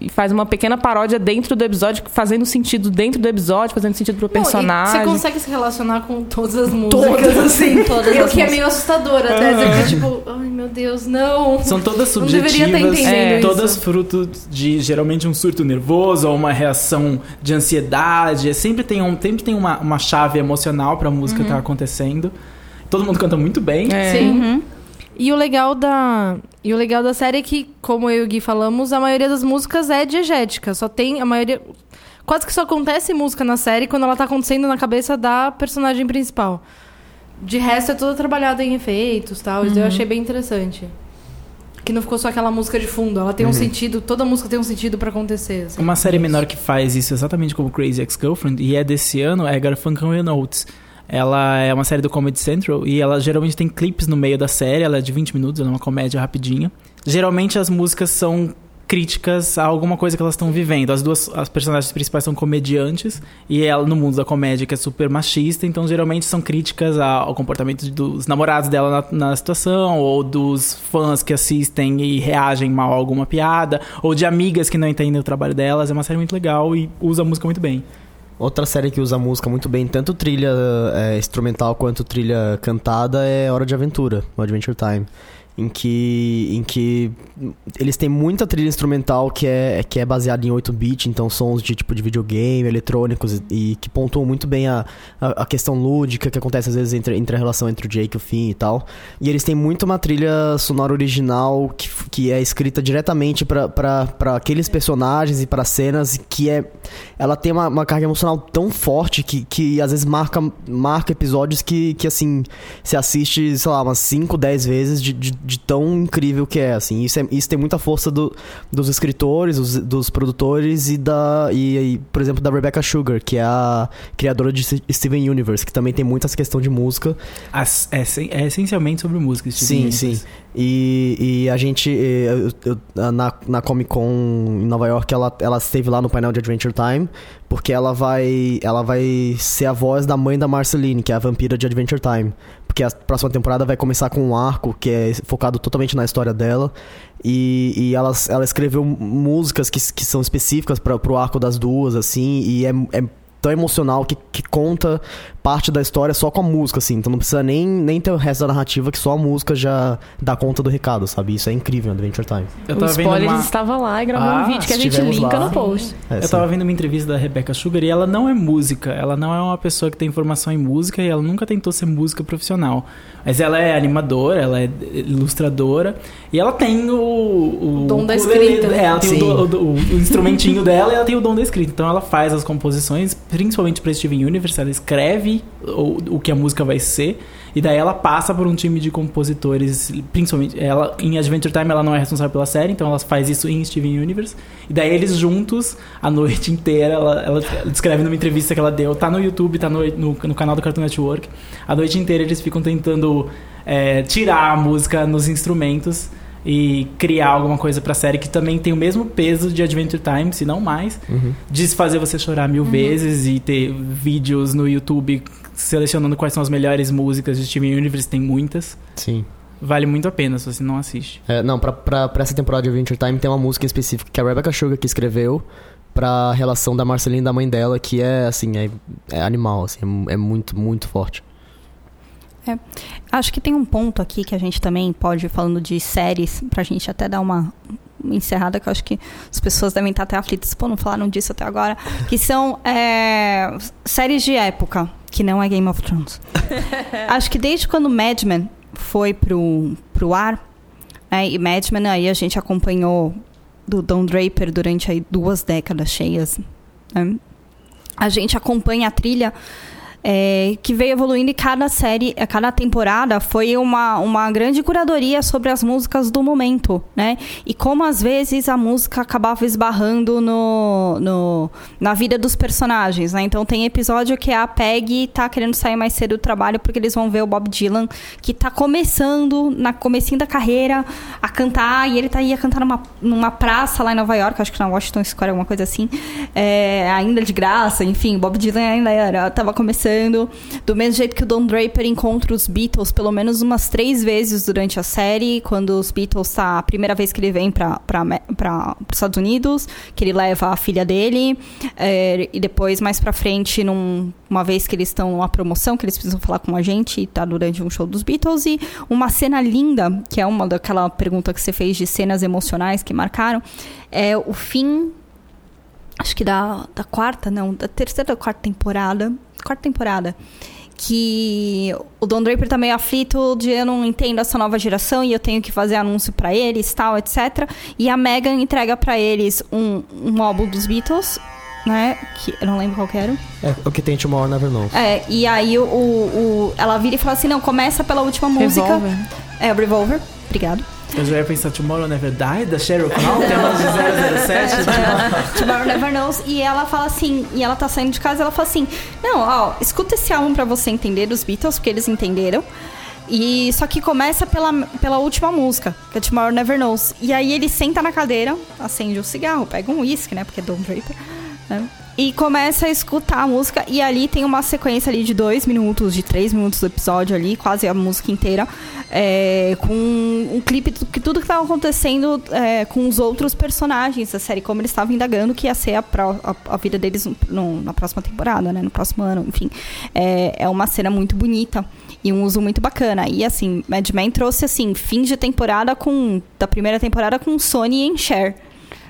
e faz uma pequena paródia dentro do episódio, fazendo sentido dentro do episódio, fazendo sentido pro Não, personagem. Você consegue se relacionar com todas as músicas, assim. Todas o as que é meio assustador até. Você fica tipo, ai meu Deus, não. São todas Não deveria subjetivas, estar entendendo é, isso. todas fruto de geralmente um surto nervoso ou uma reação de ansiedade. É, Sempre tem, um, sempre tem uma, uma chave emocional pra música estar acontecendo. Todo mundo canta muito bem. É. Sim. E o legal da e o legal da série é que, como eu e o Gui falamos, a maioria das músicas é diegética. Só tem a maioria quase que só acontece música na série quando ela tá acontecendo na cabeça da personagem principal. De resto é tudo trabalhado em efeitos, tal. Isso eu achei bem interessante. Que não ficou só aquela música de fundo, ela tem um sentido, toda música tem um sentido pra acontecer. assim. Uma série menor que faz isso exatamente como Crazy Ex-Girlfriend e é desse ano é Garfunkel and Oates. Ela é uma série do Comedy Central e ela geralmente tem clipes no meio da série, ela é de 20 minutos, ela é uma comédia rapidinha. Geralmente as músicas são críticas a alguma coisa que elas estão vivendo. As duas as personagens principais são comediantes e ela no mundo da comédia que é super machista, então geralmente são críticas ao comportamento dos namorados dela na, na situação ou dos fãs que assistem e reagem mal a alguma piada ou de amigas que não entendem o trabalho delas. É uma série muito legal e usa a música muito bem. Outra série que usa música muito bem, tanto trilha é, instrumental quanto trilha cantada, é Hora de Aventura, o Adventure Time. Em que, em que eles têm muita trilha instrumental que é, que é baseada em 8-bit, então sons de tipo de videogame, eletrônicos, e, e que pontuam muito bem a, a, a questão lúdica que acontece às vezes entre, entre a relação entre o Jake e o Finn e tal. E eles têm muito uma trilha sonora original que, que é escrita diretamente para aqueles personagens e para cenas que é ela tem uma, uma carga emocional tão forte que, que às vezes marca, marca episódios que, que, assim, se assiste, sei lá, umas 5, 10 vezes de, de, de tão incrível que é, assim. Isso, é, isso tem muita força do, dos escritores, os- dos produtores e da, e, e, por exemplo, da Rebecca Sugar, que é a criadora de Steven Universe, que também tem muita essa questão de música. As- é, é essencialmente sobre música. Steven Sim, Universe. sim. E, e a gente, eu- eu- na, na Comic Con em Nova York, ela, ela esteve lá no painel de Adventure Time, porque ela vai, ela vai ser a voz da mãe da Marceline, que é a vampira de Adventure Time. Porque a próxima temporada vai começar com um arco que é focado totalmente na história dela. E, e ela, ela escreveu músicas que, que são específicas para pro arco das duas, assim, e é, é tão emocional que, que conta parte da história só com a música, assim. Então não precisa nem, nem ter o resto da narrativa, que só a música já dá conta do recado, sabe? Isso é incrível no Adventure Time. Eu o tava vendo spoiler uma... estava lá e gravou Ah, um vídeo que a gente linka lá. no post. É, Eu sim. tava vendo uma entrevista da Rebecca Sugar e ela não é música, ela não é uma pessoa que tem formação em música e ela nunca tentou ser música profissional. Mas ela é animadora, ela é ilustradora e ela tem o. O Dom da escrita. É, ela tem o, do- o o instrumentinho dela e ela tem o dom da escrita. Então ela faz as composições, principalmente pra Steven Universe, ela escreve o, o que a música vai ser. E daí ela passa por um time de compositores, principalmente ela em Adventure Time ela não é responsável pela série, então ela faz isso em Steven Universe. E daí eles juntos a noite inteira, ela, ela descreve numa entrevista que ela deu, tá no YouTube, tá no, no, no canal do Cartoon Network. A noite inteira eles ficam tentando é, tirar a música nos instrumentos e criar alguma coisa pra série que também tem o mesmo peso de Adventure Time, se não mais, Uhum. de fazer você chorar mil vezes e ter vídeos no YouTube selecionando quais são as melhores músicas de Steven Universe, tem muitas. Sim. Vale muito a pena se você não assiste. É, não, pra, pra, pra essa temporada de Adventure Time tem uma música específica que a Rebecca Sugar que escreveu pra relação da Marceline e da mãe dela, que é, assim, é, é animal, assim, é, é muito, muito forte. Acho que tem um ponto aqui que a gente também pode, ir falando de séries, pra gente até dar uma encerrada, que eu acho que as pessoas devem estar até aflitas, pô, não falaram disso até agora, que são é, séries de época, que não é Game of Thrones. acho que desde quando Mad Men foi pro, pro ar, né, e Mad Men aí a gente acompanhou do Don Draper durante aí duas décadas cheias, né? a gente acompanha a trilha é, que veio evoluindo e cada série, cada temporada foi uma, uma grande curadoria sobre as músicas do momento, né? E como às vezes a música acabava esbarrando no, no, na vida dos personagens, né? Então tem episódio que a Peg tá querendo sair mais cedo do trabalho porque eles vão ver o Bob Dylan, que tá começando, na comecinho da carreira, a cantar, e ele tá ia cantar numa, numa praça lá em Nova York, acho que na Washington Square, alguma coisa assim, é, ainda de graça, enfim, Bob Dylan ainda era, tava começando. Do mesmo jeito que o Don Draper encontra os Beatles pelo menos umas três vezes durante a série, quando os Beatles tá a primeira vez que ele vem para os Estados Unidos, que ele leva a filha dele, é, e depois mais pra frente, num, uma vez que eles estão numa promoção, que eles precisam falar com a gente, tá durante um show dos Beatles, e uma cena linda, que é uma daquela pergunta que você fez de cenas emocionais que marcaram, é o fim acho que da, da quarta, não, da terceira ou quarta temporada. Quarta temporada. Que o Don Draper tá meio aflito de eu não entendo essa nova geração e eu tenho que fazer anúncio pra eles, tal, etc. E a Megan entrega pra eles um, um álbum dos Beatles, né? Que eu não lembro qual que era. É o que tem Tomorrow Never Knows. É, e aí o, o, o- ela vira e fala assim: não, começa pela última música. Revolver. É, o Revolver. Obrigado. Eu já ia pensar Tomorrow Never Die, da Sheryl Crow, tema de 007. Tomorrow Never Knows. E ela fala assim, e ela tá saindo de casa ela fala assim: Não, ó, escuta esse álbum pra você entender dos Beatles, porque eles entenderam. E só que começa pela, pela última música, que é Tomorrow Never Knows. E aí ele senta na cadeira, acende um cigarro, pega um uísque, né? Porque é Don Draper. Né? E começa a escutar a música. E ali tem uma sequência ali de dois minutos, de três minutos do episódio ali, quase a música inteira. é, com um clipe que tudo que estava acontecendo é, com os outros personagens da série, como eles estavam indagando que ia ser a, pró- a- a vida deles no- no- na próxima temporada, né? No próximo ano, enfim. É, é uma cena muito bonita e um uso muito bacana. E assim, Mad Men trouxe assim, fim de temporada com. Da primeira temporada com Sony e Cher.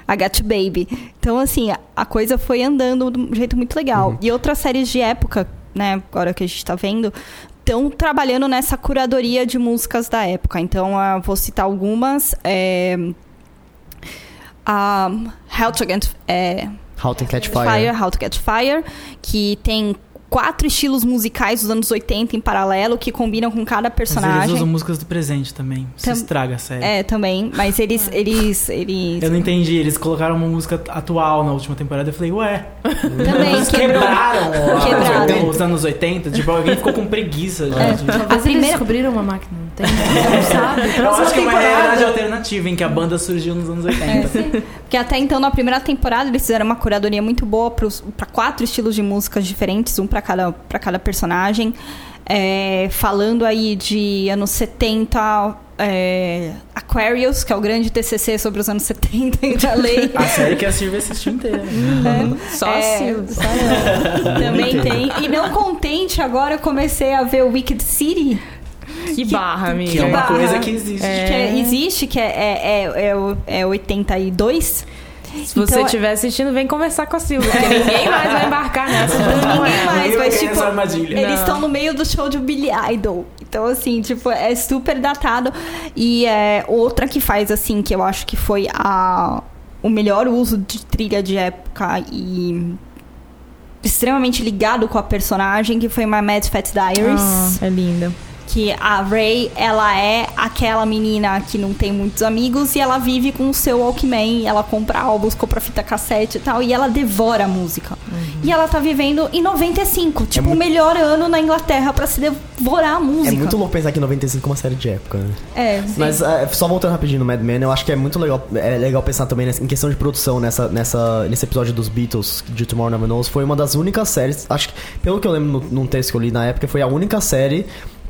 I Got Baby. Então, assim, a, a coisa foi andando de um jeito muito legal. E outras séries de época, né, agora que a gente tá vendo, estão trabalhando nessa curadoria de músicas da época. Então, vou citar algumas. É, a How to Get, é, How to Catch Fire. Fire. How to Catch Fire, que tem quatro estilos musicais dos anos 80 em paralelo que combinam com cada Mas personagem. eles usam músicas do presente também. Isso Tam- estraga a série. É, também, mas eles eles eles Eu não entendi, eles colocaram uma música atual na última temporada. Eu falei, ué, também eles quebrou. quebraram Quebraram. os anos 80. Tipo, alguém ficou com preguiça. É. gente. A eles primeira- descobriram uma máquina. Não tem? Não sabe. Eu acho que é uma realidade alternativa em que a banda surgiu nos anos 80. Porque até então, na primeira temporada, eles fizeram uma curadoria muito boa para quatro estilos de músicas diferentes, um para cada, pra cada personagem. É, falando aí de anos 70, é, Aquarius, que é o grande TCC sobre os anos 70 entre a lei. A série que a Silvia assistiu inteira. Só É, assim. só eu. Também tem. E não contente, agora eu comecei a ver o Wicked City. Que barra, amiga. Que é uma barra. coisa que existe. Que é- existe, que é, é, é, é, é 82. Se você Então, estiver assistindo, vem conversar com a Silvia, porque ninguém mais vai embarcar nessa. Ninguém mais, mas tipo, eles estão no meio do show de Billy Idol. Então, assim, tipo, é super datado. E é, outra que faz, assim, que eu acho que foi a, o melhor uso de trilha de época e extremamente ligado com a personagem, que foi My Mad Fat Diaries. Ah, é linda. Que a Ray, ela é aquela menina que não tem muitos amigos e ela vive com o seu Walkman. Ela compra álbuns, compra fita cassete e tal. E ela devora a música. E ela tá vivendo em 95. Tipo, o melhor ano na Inglaterra pra se devorar a música. É muito louco pensar que 95 é uma série de época, né? É, Mas é, só voltando rapidinho no Mad Men, eu acho que é muito legal, é legal pensar também nessa- em questão de produção nessa, nessa, nesse episódio dos Beatles de Tomorrow Never Knows. Foi uma das únicas séries, acho que, pelo que eu lembro no, num texto que eu li na época, foi a única série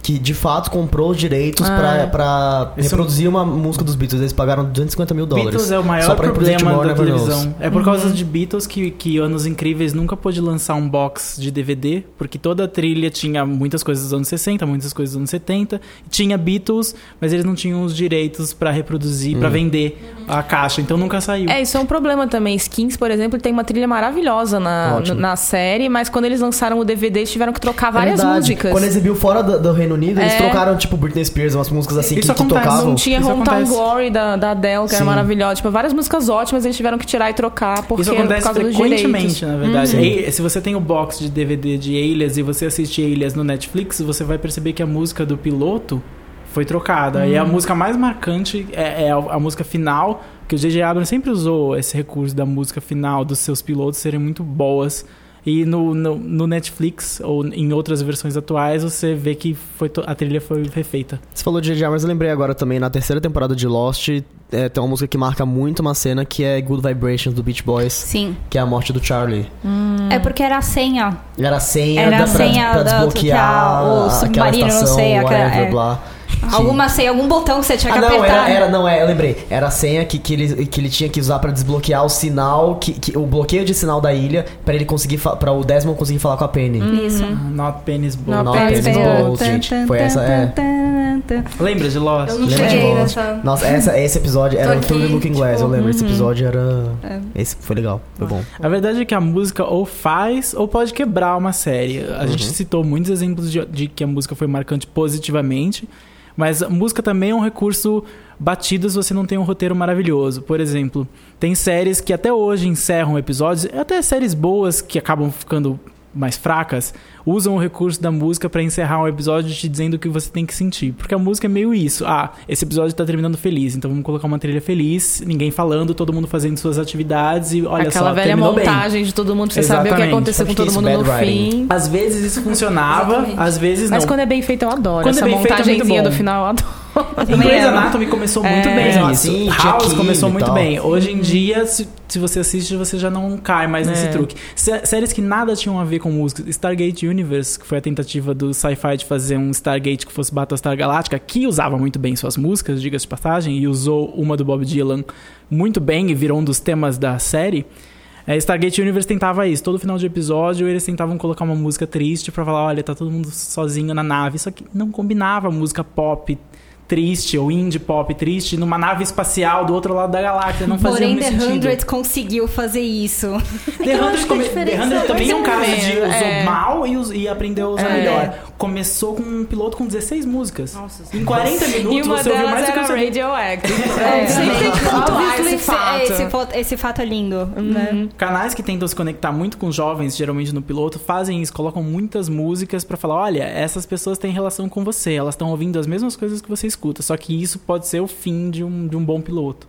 que de fato comprou os direitos Ah. pra, pra reproduzir uma música dos Beatles. Eles pagaram 250 mil dólares. Beatles é o maior problema da televisão. É por causa de Beatles que, que Anos Incríveis nunca pôde lançar um box de DVD, porque toda a trilha tinha muitas coisas dos anos 60, muitas coisas dos anos 70. Tinha Beatles, mas eles não tinham os direitos pra reproduzir, pra vender a caixa, então nunca saiu. É, isso é um problema também. Skins, por exemplo, tem uma trilha maravilhosa na, Ótimo. na série, mas quando eles lançaram o DVD, eles tiveram que trocar várias É verdade. músicas. Quando exibiu fora do, do Reino Unido, eles É. trocaram, tipo, Britney Spears, umas músicas assim que, Isso que acontece, tocavam. Não tinha Isso Hometown acontece. Glory da, da Adele, que era Sim. maravilhosa. Tipo, várias músicas ótimas eles tiveram que tirar e trocar porque Isso por acontece causa dos frequentemente, na verdade. E se você tem o box de DVD de Alias e você assiste Alias no Netflix, você vai perceber que a música do piloto foi trocada. E a música mais marcante é, é a, a música final, que o J.J. Abrams sempre usou esse recurso da música final dos seus pilotos serem muito boas. E no, no, no Netflix, ou em outras versões atuais, você vê que foi a trilha foi refeita. Você falou de J.J. mas eu lembrei agora também, na terceira temporada de Lost, é, tem uma música que marca muito uma cena que é Good Vibrations do Beach Boys, Sim. que é a morte do Charlie. É porque era a senha. Era a senha, Era a da, pra, senha pra da- desbloquear que a- o aquela submarino, não estação, sei, aquela- whatever, é. blá. Alguma senha, algum botão que você tinha que Ah, não, apertar. era, era, não, é, eu lembrei. Era a senha que, que, ele, que ele tinha que usar pra desbloquear o sinal, que, que- o bloqueio de sinal da ilha, pra ele conseguir, pra o Desmond conseguir falar com a Penny. Isso. Not Penny's Bowl. Not Not Penny's. Bowl, gente. Foi essa, é. Lembra de Lost? Eu não Lembra de cheguei Lost? nessa. Nossa, essa, esse episódio era o Through the Looking Glass, tipo, eu lembro. Esse uhum. episódio era... É. Esse foi legal, foi bom. A verdade é que a música ou faz ou pode quebrar uma série. A gente citou muitos exemplos de, de que a música foi marcante positivamente, mas música também é um recurso batido se você não tem um roteiro maravilhoso. Por exemplo, tem séries que até hoje encerram episódios, até séries boas que acabam ficando mais fracas, usam o recurso da música pra encerrar um episódio te dizendo o que você tem que sentir. Porque a música é meio isso. Ah, esse episódio tá terminando feliz, então vamos colocar uma trilha feliz, ninguém falando, todo mundo fazendo suas atividades e olha Aquela só, velha terminou bem. montagem de todo mundo pra você saber o que aconteceu com todo é mundo no writing. fim. Às vezes isso funcionava, às vezes não. Mas quando é bem feito, eu adoro. Quando é Essa bem feito, é muito montagenzinha bom. do final, eu adoro. Em Grey's Anatomy começou muito É, bem isso. sim, tinha House começou muito bem. Hoje em dia, se, se você assiste, você já não cai mais nesse É. truque. Sé- séries que nada tinham a ver com música. Stargate Universe, que foi a tentativa do Sci-Fi de fazer um Stargate que fosse Battlestar Galactica, que usava muito bem suas músicas, diga-se de passagem, e usou uma do Bob Dylan muito bem e virou um dos temas da série. É, Stargate Universe tentava isso. Todo final de episódio eles tentavam colocar uma música triste pra falar, olha, tá todo mundo sozinho na nave. Só que não combinava música pop triste ou indie pop triste numa nave espacial do outro lado da galáxia. Não fazia Porém, muito The sentido. Hundred conseguiu fazer isso. The Hundred, come... The Hundred é também é um caso mais de usou é. mal e, us- e aprendeu a usar É. melhor. Começou com um piloto com 16 músicas. Nossa em 40 E minutos uma você ouviu mais do que você... É, sempre tem que pontuar esse fato. É, esse, fato é lindo, né? Canais que tentam se conectar muito com jovens, geralmente no piloto, fazem isso, colocam muitas músicas pra falar, olha, essas pessoas têm relação com você, elas estão ouvindo as mesmas coisas que você escuta, só que isso pode ser o fim de um, de um bom piloto.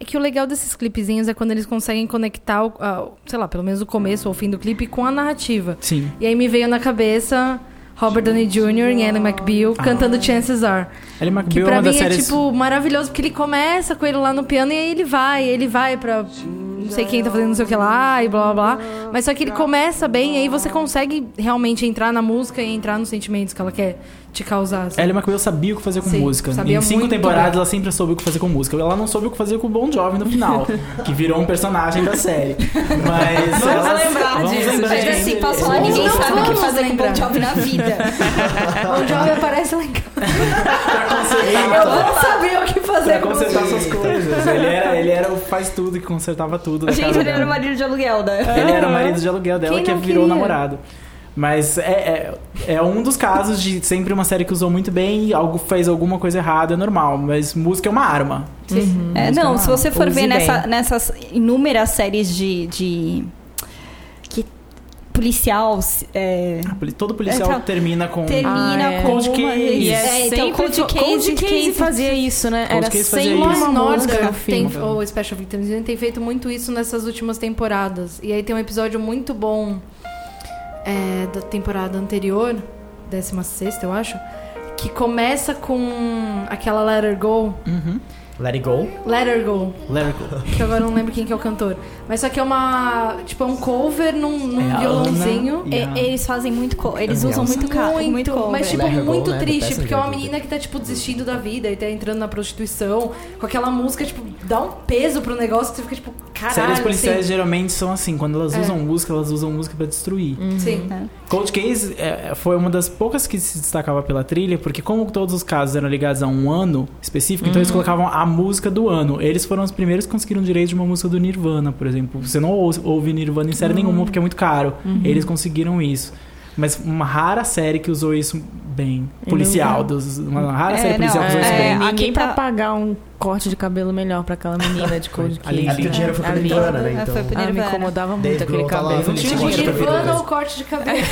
É que o legal desses clipezinhos é quando eles conseguem conectar, o, a- sei lá, pelo menos o começo ou o fim do clipe com a narrativa. Sim. E aí me veio na cabeça Robert Downey Jr. e Ellen McBeal cantando Chances Are. Ellie Que McBeal é pra uma mim das é, séries... tipo, maravilhoso, porque ele começa com ele lá no piano e aí ele vai, ele vai pra não sei quem tá fazendo não sei o que lá e blá blá blá. Mas só que ele começa bem e aí você consegue realmente entrar na música e entrar nos sentimentos que ela quer te causar. assim. Ellie McBeal sabia o que fazer com Sim, música. sabia Em cinco muito temporadas bem. ela sempre soube o que fazer com música. Ela não soube o que fazer com o Bon Jovi no final, que virou um personagem da série. Mas Vamos ela- lembrar vamos disso, lembrar Mas gente. assim, posso falar, Não ninguém sabe o que fazer com lembrar. Bon Jovi na vida. O Jovi aparece lá em casa. Pra Eu vou saber o que fazer Pra com consertar suas coisas. Ele era, ele era o faz tudo que consertava tudo. da Gente, casa ele era o dela. marido de aluguel, né? Ele era o marido de aluguel dela Quem que não virou queria? namorado. Mas é, é, é um dos casos de sempre uma série que usou muito bem e algo fez alguma coisa errada, é normal. Mas música é uma arma. É, Música não, é se você for use ver nessa- nessas inúmeras séries de. de que policial. É, Todo policial Então, termina com. termina Ah, é. com Cold Case. E é, É, então, sempre Cold Case, Cold Case Case- fazia isso, né? Cold Era Case fazia sempre isso. uma música tem, ou Special Victims Unit tem feito muito isso nessas últimas temporadas. E aí tem um episódio muito bom é, da temporada anterior, 16 eu acho, que começa com aquela Let Her Go. Uhum. Let it go. Let Her Go. Let It Go. Que agora eu não lembro quem que é o cantor. Mas só que é uma. Tipo, é um cover num, num É violãozinho. E a- Eles fazem muito. Eles É usam muito carro. muito, Muito cover. mas tipo Let Her Go, muito né, triste, Passenger porque é uma menina que tá tipo desistindo da vida e tá entrando na prostituição, com aquela música tipo dá um peso pro negócio que você fica tipo, caralho. Séries policiais assim. geralmente são assim, quando elas É. usam música, elas usam música pra destruir. Sim. Cold Case é, foi uma das poucas que se destacava pela trilha, porque como todos os casos eram ligados a um ano específico, então eles colocavam a música do ano. Eles foram os primeiros que conseguiram direito de uma música do Nirvana, por exemplo. Você não ou- ouve Nirvana em série nenhuma porque é muito caro. Eles conseguiram isso. Mas uma rara série que usou isso bem. Policial. Dos, uma rara É, série policial não, que usou isso é, bem. ninguém aqui tá- pra pagar um corte de cabelo melhor pra aquela menina de Case. ali o dinheiro foi. Nirvana, né? É, Então... foi pro Ah, me incomodava muito aquele tá cabelo. Não tinha dinheiro ou corte de cabelo?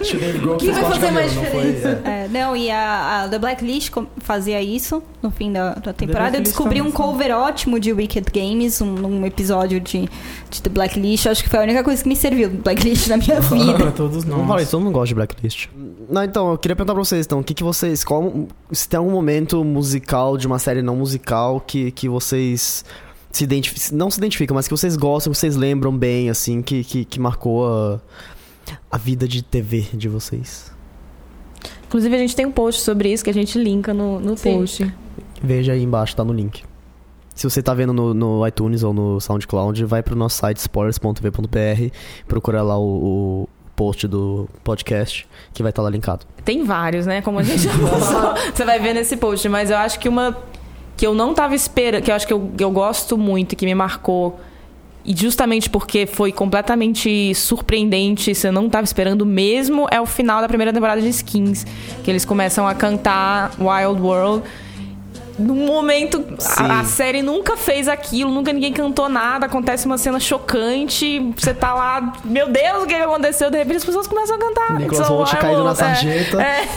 Que Quem vai fazer mais não diferença? É. É, não, e a, a The Blacklist fazia isso no fim da, da temporada. Eu descobri um também. cover ótimo de Wicked Games, um, num episódio de, de The Blacklist. Acho que foi a única coisa que me serviu Blacklist na minha vida. Pra todos nós. isso, todo mundo gosta de Blacklist. Não, então, eu queria perguntar pra vocês, então, o que, que vocês. Qual, se tem algum momento musical de uma série não musical que, que vocês se identificam. Não se identificam, mas que vocês gostam, que vocês lembram bem, assim, que, que, que marcou a, a vida de TV de vocês. Inclusive, a gente tem um post sobre isso que a gente linka no, no Sim. post. Veja aí embaixo, tá no link. Se você tá vendo no, no iTunes ou no SoundCloud, vai pro nosso site spoilers.tv.br, procura lá o, o post do podcast, que vai estar lá linkado. Tem vários, né? Como a gente já falou. Você vai ver nesse post. Mas eu acho que uma que eu não tava esperando, que eu acho que eu, eu gosto muito, que me marcou. E justamente porque foi completamente surpreendente, você não tava esperando mesmo, é o final da primeira temporada de Skins. Que eles começam a cantar Wild World. Num momento, a, a série nunca fez aquilo, nunca ninguém cantou nada, acontece uma cena chocante, você tá lá, meu Deus, o que aconteceu? De repente as pessoas começam a cantar. Nicholas So Hoult I caindo na will- é, sarjeta. é.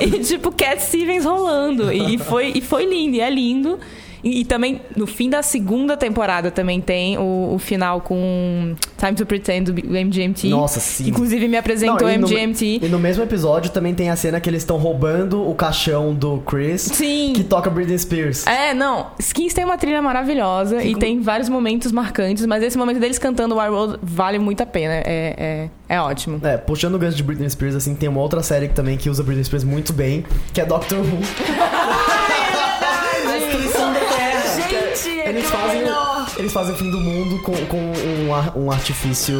E tipo, Cat Stevens rolando. E foi, e foi lindo, e é lindo. E, e também, no fim da segunda temporada, também tem o, o final com Time to Pretend do MGMT. Nossa, sim. Que, inclusive me apresentou Não, o e no- MGMT. E no mesmo episódio também tem a cena que eles estão roubando o caixão do Chris, Sim. que toca Britney Spears. É, não. Skins tem uma trilha maravilhosa e tem vários momentos marcantes, mas esse momento deles cantando Wild World vale muito a pena. É, é, é ótimo. É, puxando o gancho de Britney Spears, assim, tem uma outra série que também que usa Britney Spears muito bem, que é Doctor Who. Gente, Eles fazem, eles fazem o fim do mundo com, com um, ar- um artifício,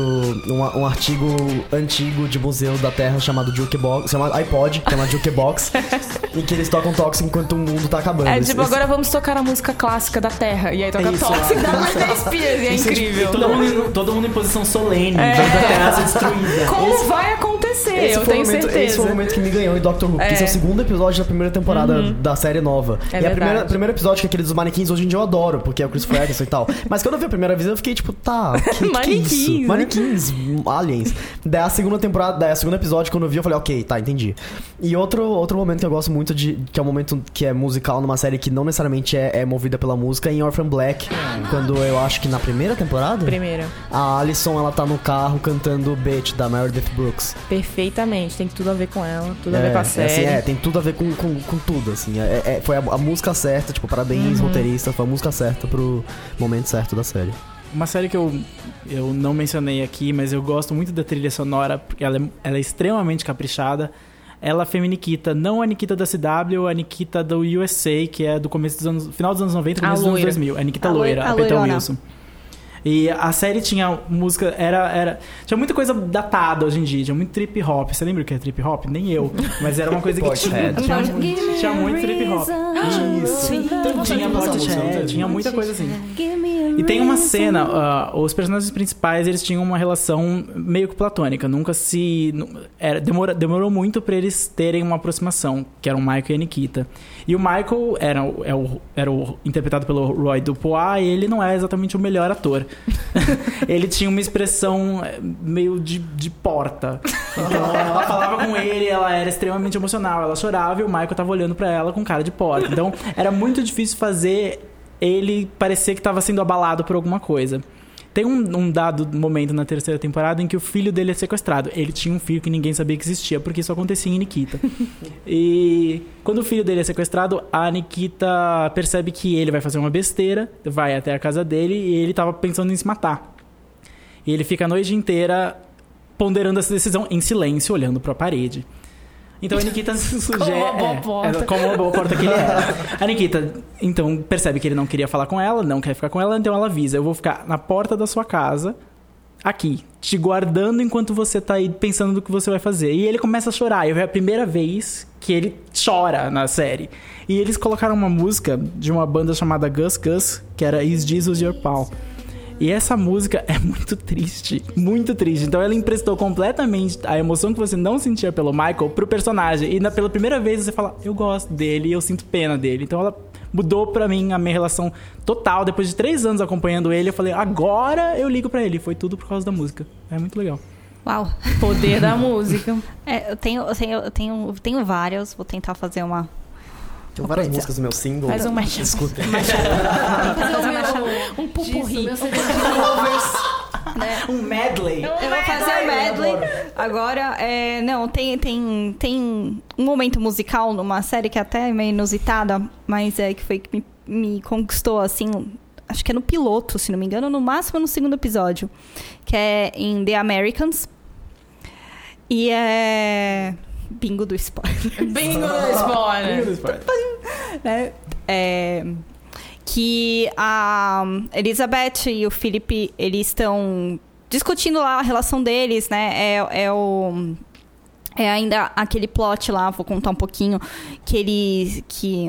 um, um artigo antigo de museu da Terra chamado Jukebox, chamado iPod, chamado Jukebox. em que eles tocam Toxic enquanto o mundo tá acabando. É Esse- tipo, esse- agora vamos tocar a música clássica da Terra. E aí toca Isso, Toxic é. da Britney Spears. E é Isso é incrível. Todo mundo, todo mundo em posição solene, É. a Terra ser destruída. Como vai acontecer? Esse eu foi, tenho o momento, certeza. esse foi o momento que me ganhou em Doctor Who. É. Esse é o segundo episódio da primeira temporada da série nova. É e verdade. primeiro episódio, que é aquele dos manequins, hoje em dia eu adoro, porque é o Chris Ferguson e tal. Mas quando eu vi a primeira vez, eu fiquei tipo, tá, que, que, que é Manequins, né? Manequins, aliens. Daí a segunda temporada, daí a segundo episódio, quando eu vi, eu falei, ok, tá, entendi. E outro, outro momento que eu gosto muito de, que é um momento que é musical numa série que não necessariamente é, é movida pela música, é em Orphan Black. Quando eu acho que na primeira temporada, Primeira. a Alison, ela tá no carro cantando Bitch, da Meredith Brooks. Perfeitamente. Tem tudo a ver com ela. Tudo a ver com a É, série. assim, é, tem tudo a ver com, com, com tudo, assim. É, é- foi a, a música certa, tipo, parabéns, roteirista, foi a música certa pro momento certo da série. Uma série que eu, eu não mencionei aqui, mas eu gosto muito da trilha sonora, porque ela é, ela é extremamente caprichada. Ela foi Nikita, não a Nikita da CW, a Nikita do USA, que é do começo dos anos, final dos anos 90, A começo dos anos loira. 2000. A Nikita A loi- loira, a a. Wilson. E a série tinha música, era, era. Tinha muita coisa datada hoje em dia, tinha muito trip hop. Você lembra o que é trip hop? Nem eu. Mas era uma coisa que tinha, tinha, muito, tinha muito trip hop. Isso. Tinha Portishead, tinha muita coisa assim. E tem uma cena, ah, os personagens principais, eles tinham uma relação meio que platônica, nunca se... Era, demora, demorou muito pra eles terem uma aproximação, que eram o Michael e a Nikita. E o Michael era, o- é o, era o, interpretado pelo Roy Dupois, e ele não é exatamente o melhor ator. ele tinha uma expressão eh, meio de, de porta. Então, ela falava com ele, ela era extremamente emocional, ela chorava e o Michael tava olhando pra ela com cara de porta. Então, era muito difícil fazer ele parecer que estava sendo abalado por alguma coisa. Tem um, um dado momento na terceira temporada em que o filho dele é sequestrado. Ele tinha um filho que ninguém sabia que existia, porque isso acontecia em Nikita. e quando o filho dele é sequestrado, a Nikita percebe que ele vai fazer uma besteira, vai até a casa dele e ele estava pensando em se matar. E ele fica a noite inteira ponderando essa decisão em silêncio, olhando para a parede. Então a Nikita sugere. uma boa é, porta. é, como uma boa porta que ele era. A Nikita, então, percebe que ele não queria falar com ela, não quer ficar com ela, então ela avisa: Eu vou ficar na porta da sua casa, aqui, te guardando enquanto você tá aí pensando no que você vai fazer. E ele começa a chorar. E é a primeira vez que ele chora na série. E eles colocaram uma música de uma banda chamada Gus Gus, que era Is Jesus Your Pal. E essa música é muito triste, muito triste. Então ela emprestou completamente a emoção que você não sentia pelo Michael pro personagem. E na, pela primeira vez você fala, eu gosto dele e eu sinto pena dele. Então ela mudou pra mim a minha relação total. Depois de três anos acompanhando ele, eu falei, agora eu ligo pra ele. Foi tudo por causa da música. É muito legal. Uau. Poder da música. É, eu tenho, eu tenho, eu tenho, eu tenho vários. Vou tentar fazer uma. Tem várias músicas do meu single. Faz um mashup. Escutem. Um pupurri. Um medley. Eu vou fazer o medley. Agora, é, não, tem, tem, tem um momento musical numa série que é até meio inusitada, mas é que foi que me, me conquistou, assim, acho que é no piloto, se não me engano, no máximo no segundo episódio, que é em The Americans. E é... Bingo do spoiler. Bingo do spoiler. né? É, que a Elizabeth e o Felipe, eles estão discutindo lá a relação deles, né? É, é o... É ainda aquele plot lá, vou contar um pouquinho, que ele... Que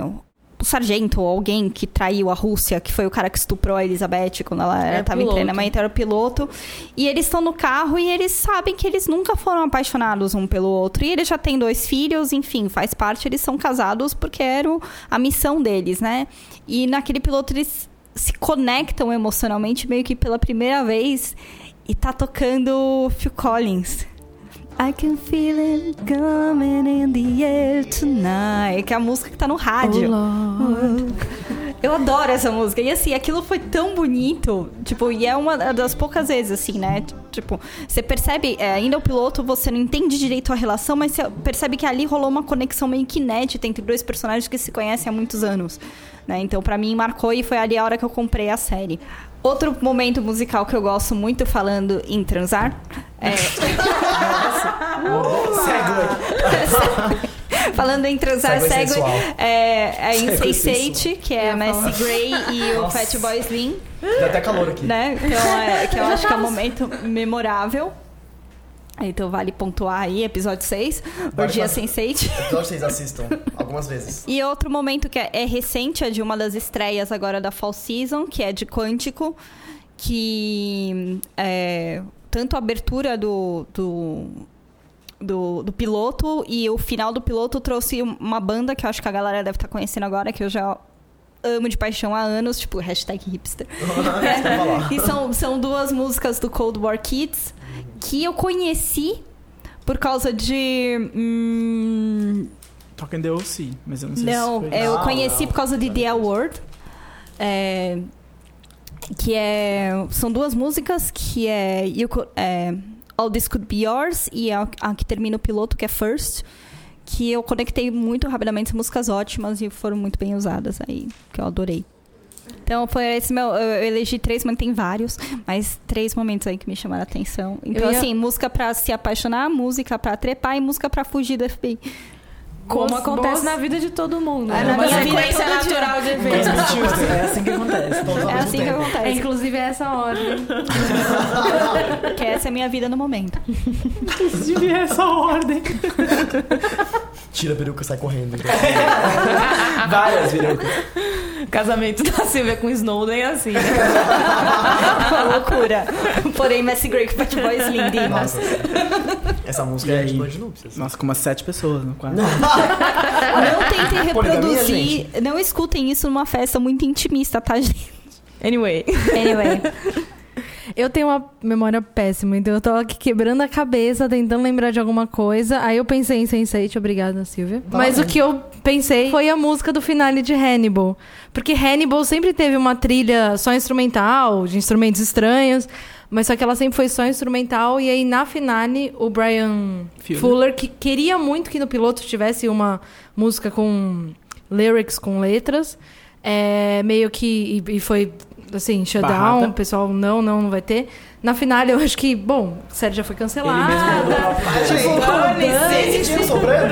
sargento ou alguém que traiu a Rússia, que foi o cara que estuprou a Elizabeth quando ela Era estava em treinamento, era o piloto. E eles estão no carro e eles sabem que eles nunca foram apaixonados um pelo outro. E eles já têm dois filhos, enfim, faz parte, eles são casados porque era o- a missão deles, né? E naquele piloto eles se conectam emocionalmente meio que pela primeira vez e tá tocando Phil Collins. I can feel it coming in the air tonight. Que é a música que tá no rádio. Eu adoro essa música. E assim, aquilo foi tão bonito. Tipo, e é uma das poucas vezes, assim, né? Tipo, você percebe, é, ainda o piloto, você não entende direito a relação, mas você percebe que ali rolou uma conexão meio que inédita entre dois personagens que se conhecem há muitos anos. Né? Então, pra mim, marcou e foi ali a hora que eu comprei a série. Outro momento musical que eu gosto muito falando em transar. É... Falando em transar Segue é, é Sense8, que é a Messi Gray e o Nossa. Fatboy Slim, Dá até calor aqui. né? Então, é, que eu acho que é um momento memorável. Então vale pontuar aí, episódio 6, Orgia fazer. Sense8. Episódio vocês assistam algumas vezes. E outro momento que é, é recente, é de uma das estreias agora da Fall Season, que é de Quântico, que é, tanto a abertura do, do, do, do piloto e o final do piloto trouxe uma banda que eu acho que a galera deve estar conhecendo agora, que eu já amo de paixão há anos, tipo, hashtag hipster. É, e são, são duas músicas do Cold War Kids que eu conheci por causa de. hum, Talking the OC, mas eu não sei não, se foi é, eu conheci não. por causa de The Award. É, que é. São duas músicas que é, Could- é All This Could Be Yours e a, a que termina o piloto, que é First. Que eu conectei muito rapidamente, são músicas ótimas e foram muito bem usadas aí, que eu adorei. Então foi esse meu. Eu elegi três, mas tem vários, mas três momentos aí que me chamaram a atenção. Então, ia- assim, música pra se apaixonar, música pra trepar e música pra fugir do FBI. Como Boas- acontece boas- na vida de todo mundo. É, É na uma minha vida sequência todo dia. natural de eventos. é assim que acontece. É assim que tempo. É, acontece. inclusive é essa ordem. Que essa é a minha vida no momento. Devia essa ordem. Tira a peruca e sai correndo. Várias virucas. Casamento da Silvia com Snowden é assim, né? Uma loucura. Porém, Messi Grey com Pet Boys. Nossa. Essa música é de núpcias. Nossa, com umas sete pessoas no quarto. Não tentem reproduzir. Não escutem isso numa festa muito intimista, tá, gente? Anyway. Anyway. Eu tenho uma memória péssima, então eu tô aqui quebrando a cabeça, tentando lembrar de alguma coisa. Aí eu pensei em Sense8, obrigada, Silvia. Mas o que eu pensei foi a música do finale de Hannibal. Porque Hannibal sempre teve uma trilha só instrumental, de instrumentos estranhos. Mas só que ela sempre foi só instrumental. E aí, na finale, o Brian Fuller. Fuller, que queria muito que no piloto tivesse uma música com lyrics, com letras. É, meio que. E, e foi assim, shutdown, Barrada. o pessoal, não, não, não vai ter. Na finale, eu acho que, bom, a série já foi cancelada.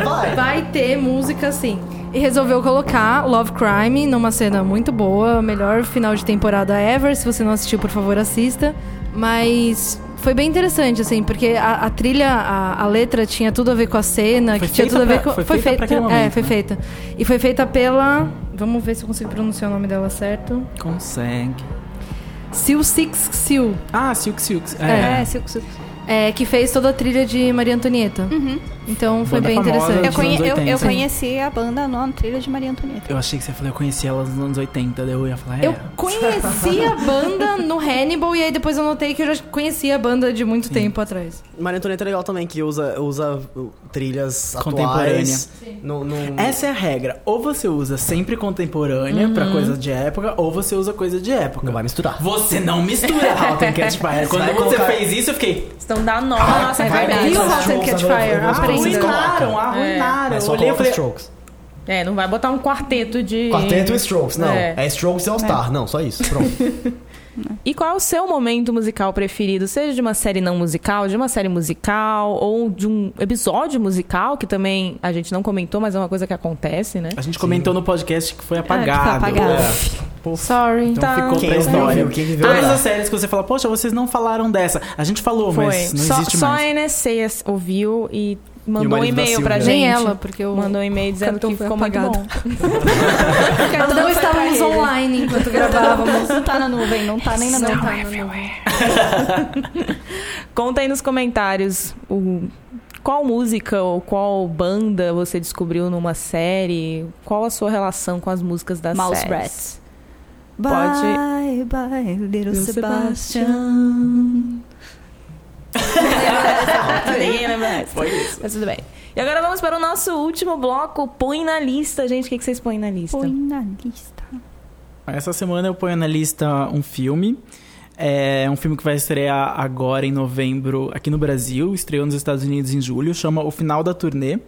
Vai. Vai ter música sim. E resolveu colocar Love Crime numa cena muito boa, melhor final de temporada ever. Se você não assistiu, por favor, assista. Mas foi bem interessante, assim, porque a, a trilha, a, a letra tinha tudo a ver com a cena, Foi que tinha feita tudo a ver pra- com. foi feita pra aquele é, momento, foi né? feita. E foi feita pela. Vamos ver se eu consigo pronunciar o nome dela certo. Consegue. Sil Six Sil. Ah, Silk Silks. É. É, Silk Silk. É, que fez toda a trilha de Maria Antonieta. Então foi bem interessante. Eu, conhe- eu, eu 80. conheci a banda na trilha de Maria Antonieta. Eu achei que você falou, eu conheci ela nos anos 80, daí eu ia falar, é. Eu conheci a banda no Hannibal e aí depois eu notei que eu já conhecia a banda de muito tempo atrás. Maria Antonieta é legal também, que usa, usa uh, trilhas Contemporânea. atuais. No, no... Essa é a regra. Ou você usa sempre contemporânea pra coisa de época, ou você usa coisa de época. Não vai misturar. Você não mistura and Catch Fire. Quando você colocar- fez isso, eu fiquei. Estão da nossa, é vai verdade. Viu, Mas Hot também, Fire? Vocês Arruinaram, colocam. arruinaram. Eu só olhei falei. Strokes. É, não vai botar um quarteto de. Quarteto e Strokes, não. É. É, Strokes e All Star. Não, só isso. Pronto. E qual é o seu momento musical preferido? Seja de uma série não musical, de uma série musical, ou de um episódio musical, que também a gente não comentou, mas é uma coisa que acontece, né? A gente comentou no podcast que foi Ah, que foi apagado. apagado. É. Sorry. Então Tá. ficou Quem pra história. viu, quem viveu Todas as séries que você fala, poxa, vocês não falaram dessa. A gente falou, Foi. mas não só existe só mais. a NSC ouviu E mandou um e-mail pra Silvia. gente. Nem ela, porque eu... Mandou um e-mail dizendo que foi ficou muito apagado. bom. Nós não estávamos online enquanto gravávamos. Não tá na nuvem, não tá nem na Não nuvem. tá na nuvem. Conta aí nos comentários o, qual música ou qual banda você descobriu numa série, qual a sua relação com as músicas das Mouse séries. Rats. Pode- Bye, bye, little Little Sebastian. Ninguém lembra essa. Mas tudo bem. E agora vamos para o nosso último bloco. Põe na lista, gente. O que que vocês põem na lista? Põe na lista. Essa semana eu ponho na lista um filme. É um filme que vai estrear agora em novembro aqui no Brasil. Estreou nos Estados Unidos em julho. Chama O Final da Turnê.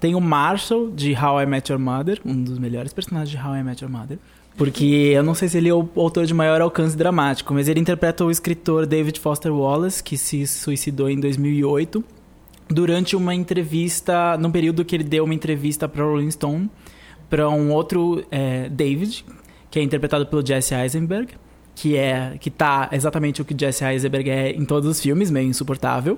Tem o Marshall, de How I Met Your Mother. Um dos melhores personagens de How I Met Your Mother. Porque eu não sei se ele é o autor de maior alcance dramático, mas ele interpreta o escritor David Foster Wallace, que se suicidou em 2008, durante uma entrevista, num período que ele deu uma entrevista para Rolling Stone, para um outro é, David, que é interpretado pelo Jesse Eisenberg, que é que tá exatamente o que Jesse Eisenberg é em todos os filmes, meio insuportável.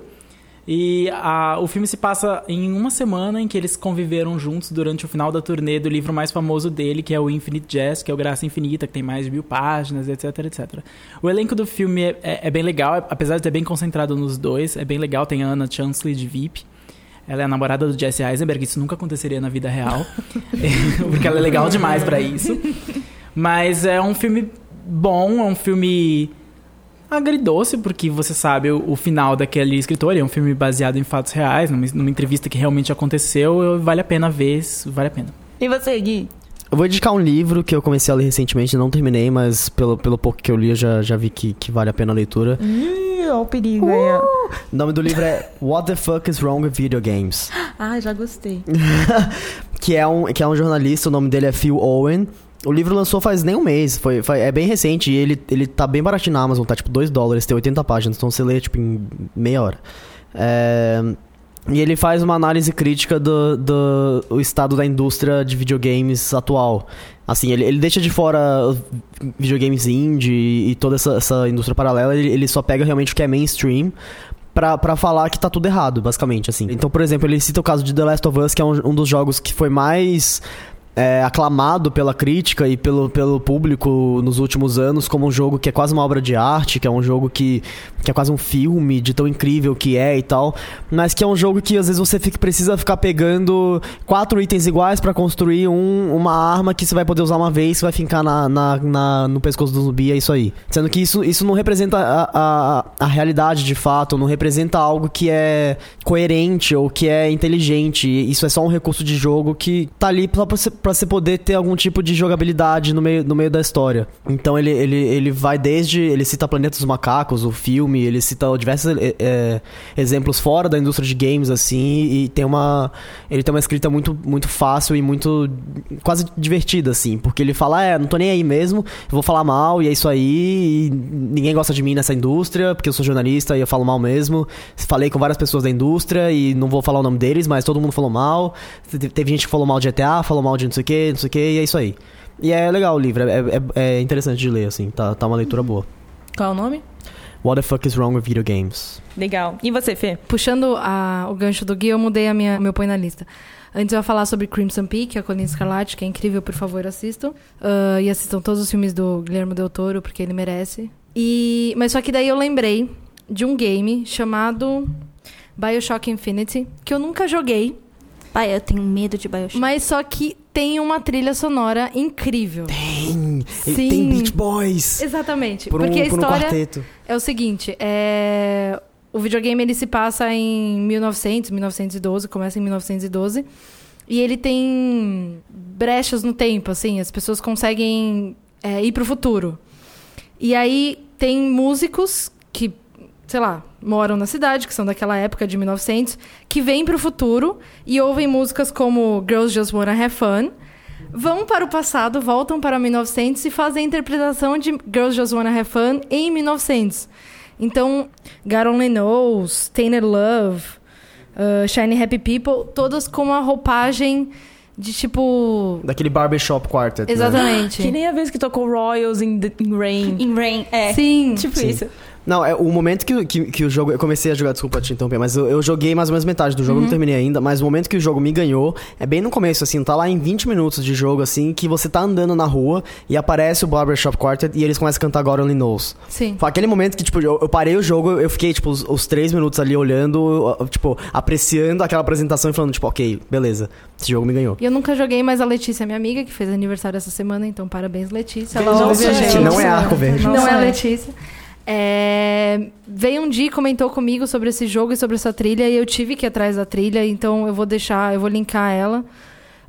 E a- o filme se passa em uma semana em que eles conviveram juntos durante o final da turnê do livro mais famoso dele, que é o Infinite Jest, que é o Graça Infinita, que tem mais de mil páginas, etc, etc. O elenco do filme é, é- é bem legal, apesar de ser bem concentrado nos dois, é bem legal. Tem a Anna Chansley de VIP. Ela é a namorada do Jesse Eisenberg, isso nunca aconteceria na vida real. porque ela é legal demais pra isso. Mas é um filme bom, é um filme agridoce, porque você sabe o, o final daquele escritor, é um filme baseado em fatos reais, numa, numa entrevista que realmente aconteceu, eu- vale a pena ver, isso vale a pena. E você, Gui? Eu vou indicar um livro que eu comecei a ler recentemente, não terminei, mas pelo, pelo pouco que eu li eu já, já vi que, que vale a pena a leitura. Ih, olha o perigo aí, ó. O nome do livro é What the Fuck is Wrong with Video Games? Ai, já gostei. que é um, que é um jornalista, o nome dele é Phil Owen. O livro lançou faz nem um mês, foi, foi- é bem recente e ele, ele tá bem baratinho na Amazon, tá tipo 2 dólares, tem 80 páginas, então você lê tipo em meia hora. É, e ele faz uma análise crítica do, do estado da indústria de videogames atual. Assim, ele, ele deixa de fora videogames indie e toda essa, essa indústria paralela, ele, ele só pega realmente o que é mainstream pra falar que tá tudo errado, basicamente, assim. Então, por exemplo, ele cita o caso de The Last of Us, que é um, um dos jogos que foi mais é, aclamado pela crítica e pelo, pelo público nos últimos anos como um jogo que é quase uma obra de arte, que é um jogo que, que é quase um filme de tão incrível que é e tal, mas que é um jogo que às vezes você fica, precisa ficar pegando quatro itens iguais pra construir um, uma arma que você vai poder usar uma vez, vai ficar na, na, na- no pescoço do zumbi, é isso aí. Sendo que isso, isso não representa a, a, a realidade de fato, não representa algo que é coerente ou que é inteligente. Isso é só um recurso de jogo que tá ali pra pra você poder ter algum tipo de jogabilidade no meio, no meio da história. Então ele, ele, ele vai desde. Ele cita Planeta dos Macacos, o filme, ele cita diversos é, exemplos fora da indústria de games, assim, e tem uma. Ele tem uma escrita muito, muito fácil e muito. quase divertida, assim, porque ele fala, é, não tô nem aí mesmo, vou falar mal, e é isso aí, ninguém gosta de mim nessa indústria, porque eu sou jornalista e eu falo mal mesmo. Falei com várias pessoas da indústria e não vou falar o nome deles, mas todo mundo falou mal. Te- Teve gente que falou mal de GTA, falou mal de sei o que, não sei o que, e é isso aí. E é legal o livro, é, é- é interessante de ler, assim, tá, tá uma leitura boa. Qual é o nome? What the fuck is wrong with video games? Legal. E você, Fê? Puxando a- o gancho do Gui, eu mudei a minha, meu põe na lista. Antes eu ia falar sobre Crimson Peak, a Colina Escarlate, que é incrível, por favor, assistam. Ah, e assistam todos os filmes do Guilherme Del Toro, porque ele merece. E, mas só que daí eu lembrei de um game chamado Bioshock Infinity, que eu nunca joguei, Pai, eu tenho medo de Bioshock. mas só que tem uma trilha sonora incrível. Tem! Sim. tem Beach Boys! Exatamente. Por um, porque a um história quarteto. é o seguinte, é... o videogame ele se passa em 1900, 1912, começa em 1912, e ele tem brechas no tempo, assim, as pessoas conseguem é, ir pro futuro. E aí tem músicos que, sei lá, moram na cidade, que são daquela época de 1900, que vêm pro futuro e ouvem músicas como Girls Just Wanna Have Fun, vão para o passado, voltam para 1900 e fazem a interpretação de Girls Just Wanna Have Fun em 1900. Então, God Only Knows, Tainted Love, uh, Shiny Happy People, todas com uma roupagem de tipo... Daquele barbershop quartet. né? Exatamente. Que nem a vez que tocou Royals in, the, in Rain. In Rain, é. Sim. Tipo Sim. isso. Não, é o momento que, que, que o jogo. Eu comecei a jogar, desculpa te interromper, mas eu, eu joguei mais ou menos metade do jogo, não terminei ainda. Mas o momento que o jogo me ganhou é bem no começo, assim, tá lá em 20 minutos de jogo, assim, que você tá andando na rua e aparece o Barbershop Quartet e eles começam a cantar God Only Knows. Sim. Foi aquele momento que, tipo, eu, eu parei o jogo, eu fiquei, tipo, os, os três minutos ali olhando, tipo, apreciando aquela apresentação e falando, tipo, ok, beleza, esse jogo me ganhou. E eu nunca joguei, mas a Letícia é minha amiga, que fez aniversário essa semana, então parabéns, Letícia. Ela ouve a gente. gente. Não é arco verde. Não é a. Letícia. É, veio um dia e comentou comigo sobre esse jogo e sobre essa trilha, e eu tive que ir atrás da trilha, então eu vou deixar, eu vou linkar ela.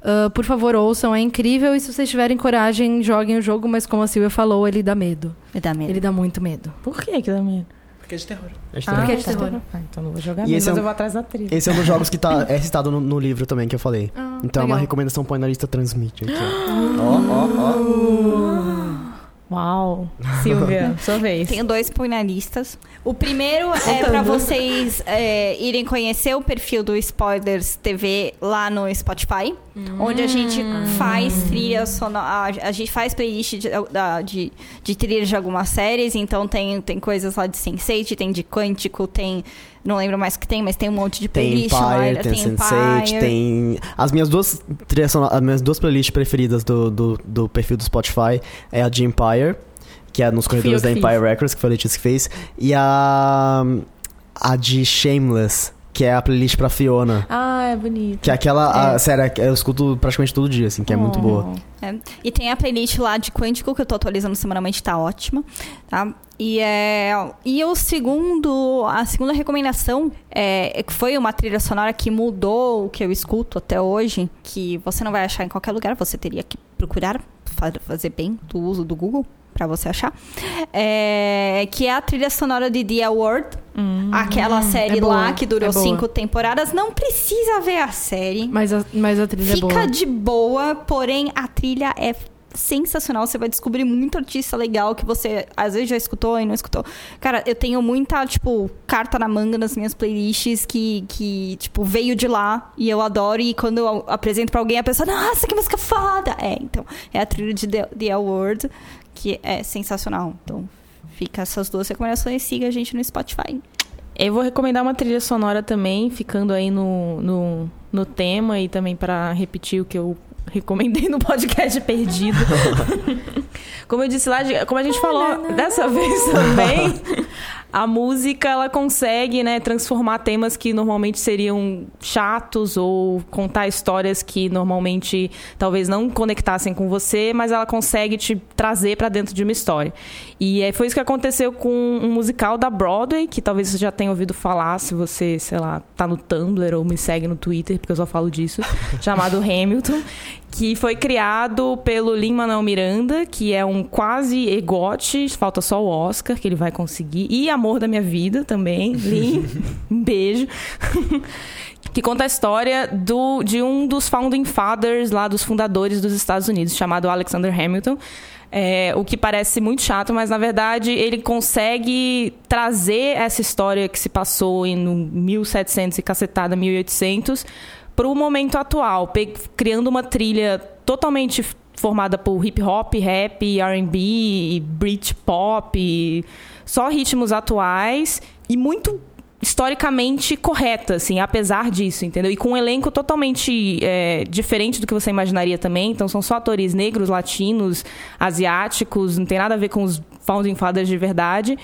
Ah, por favor, ouçam, é incrível. E se vocês tiverem coragem, joguem o jogo, mas como a Silvia falou, ele dá medo. Me dá medo. Ele dá muito medo. Por que que dá medo? Porque é de terror. Porque é de tá. terror. Ah, então não vou jogar E mesmo, esse é mas um- eu vou atrás da trilha. Esse é um dos jogos que tá, é citado no, no livro também, que eu falei. Ah, Então é uma legal. recomendação põe na lista transmite. Ó. ó, ó, ó. Uau. Silvia, sua vez. Tenho dois panelistas. O primeiro é pra vocês é, irem conhecer o perfil do Spoilers TV lá no Spotify, onde a gente faz trilha sonora, a, gente faz playlist de, de, de trilhas de algumas séries, então tem, tem coisas lá de Sense8, tem de Quântico, tem não lembro mais o que tem, mas tem um monte de Tem playlist lá. Empire, tem, Sense8, Empire. tem. As minhas duas as minhas duas playlists preferidas do, do, do perfil do Spotify é a de Empire, que é nos corredores da Empire fiz. Records, que foi a Letícia que fez, e a. a de Shameless, que é a playlist pra Fiona. Ah, é bonito. Que é aquela. a- sério, eu escuto praticamente todo dia, assim, que é muito boa. É. E tem a playlist lá de Quântico, que eu tô atualizando semanalmente, tá ótima. Tá? E, é, e o segundo, a segunda recomendação é, é que foi uma trilha sonora que mudou o que eu escuto até hoje, que você não vai achar em qualquer lugar, você teria que procurar fa- fazer bem do uso do Google pra você achar. É, que é a trilha sonora de The Award, aquela série é boa, lá que durou é cinco temporadas. Não precisa ver a série. Mas a, mas a trilha é Fica boa. de boa, porém a trilha é sensacional. Você vai descobrir muito artista legal que você às vezes já escutou e não escutou. Cara, eu tenho muita, tipo, carta na manga nas minhas playlists que, que tipo, veio de lá e eu adoro. E quando eu apresento pra alguém, a pessoa, nossa, que música foda! É, então, é a trilha de The, The Award, que é sensacional. Então, fica essas duas recomendações. Siga a gente no Spotify. Eu vou recomendar uma trilha sonora também, ficando aí no, no, no tema e também para repetir o que eu recomendei no podcast Perdido. como eu disse lá, como a gente falou dessa vez também, a música ela consegue, né, transformar temas que normalmente seriam chatos ou contar histórias que normalmente talvez não conectassem com você, mas ela consegue te trazer para dentro de uma história. E é, foi isso que aconteceu com um musical da Broadway, que talvez você já tenha ouvido falar, se você, sei lá, tá no Tumblr ou me segue no Twitter, porque eu só falo disso, chamado Hamilton, que foi criado pelo Lin-Manuel Miranda, que é um quase egote, falta só o Oscar, que ele vai conseguir, e Amor da Minha Vida também, Lin, um beijo. que conta a história do, de um dos founding fathers lá, dos fundadores dos Estados Unidos, chamado Alexander Hamilton. É, o que parece muito chato, mas na verdade ele consegue trazer essa história que se passou em no 1700 e cacetada 1800 para o momento atual, criando uma trilha totalmente formada por hip hop, rap, R&B, Britpop, só ritmos atuais e muito historicamente correta, assim, apesar disso, entendeu? E com um elenco totalmente é, diferente do que você imaginaria também. Então, são só atores negros, latinos, asiáticos, não tem nada a ver com os Founding Fathers de verdade.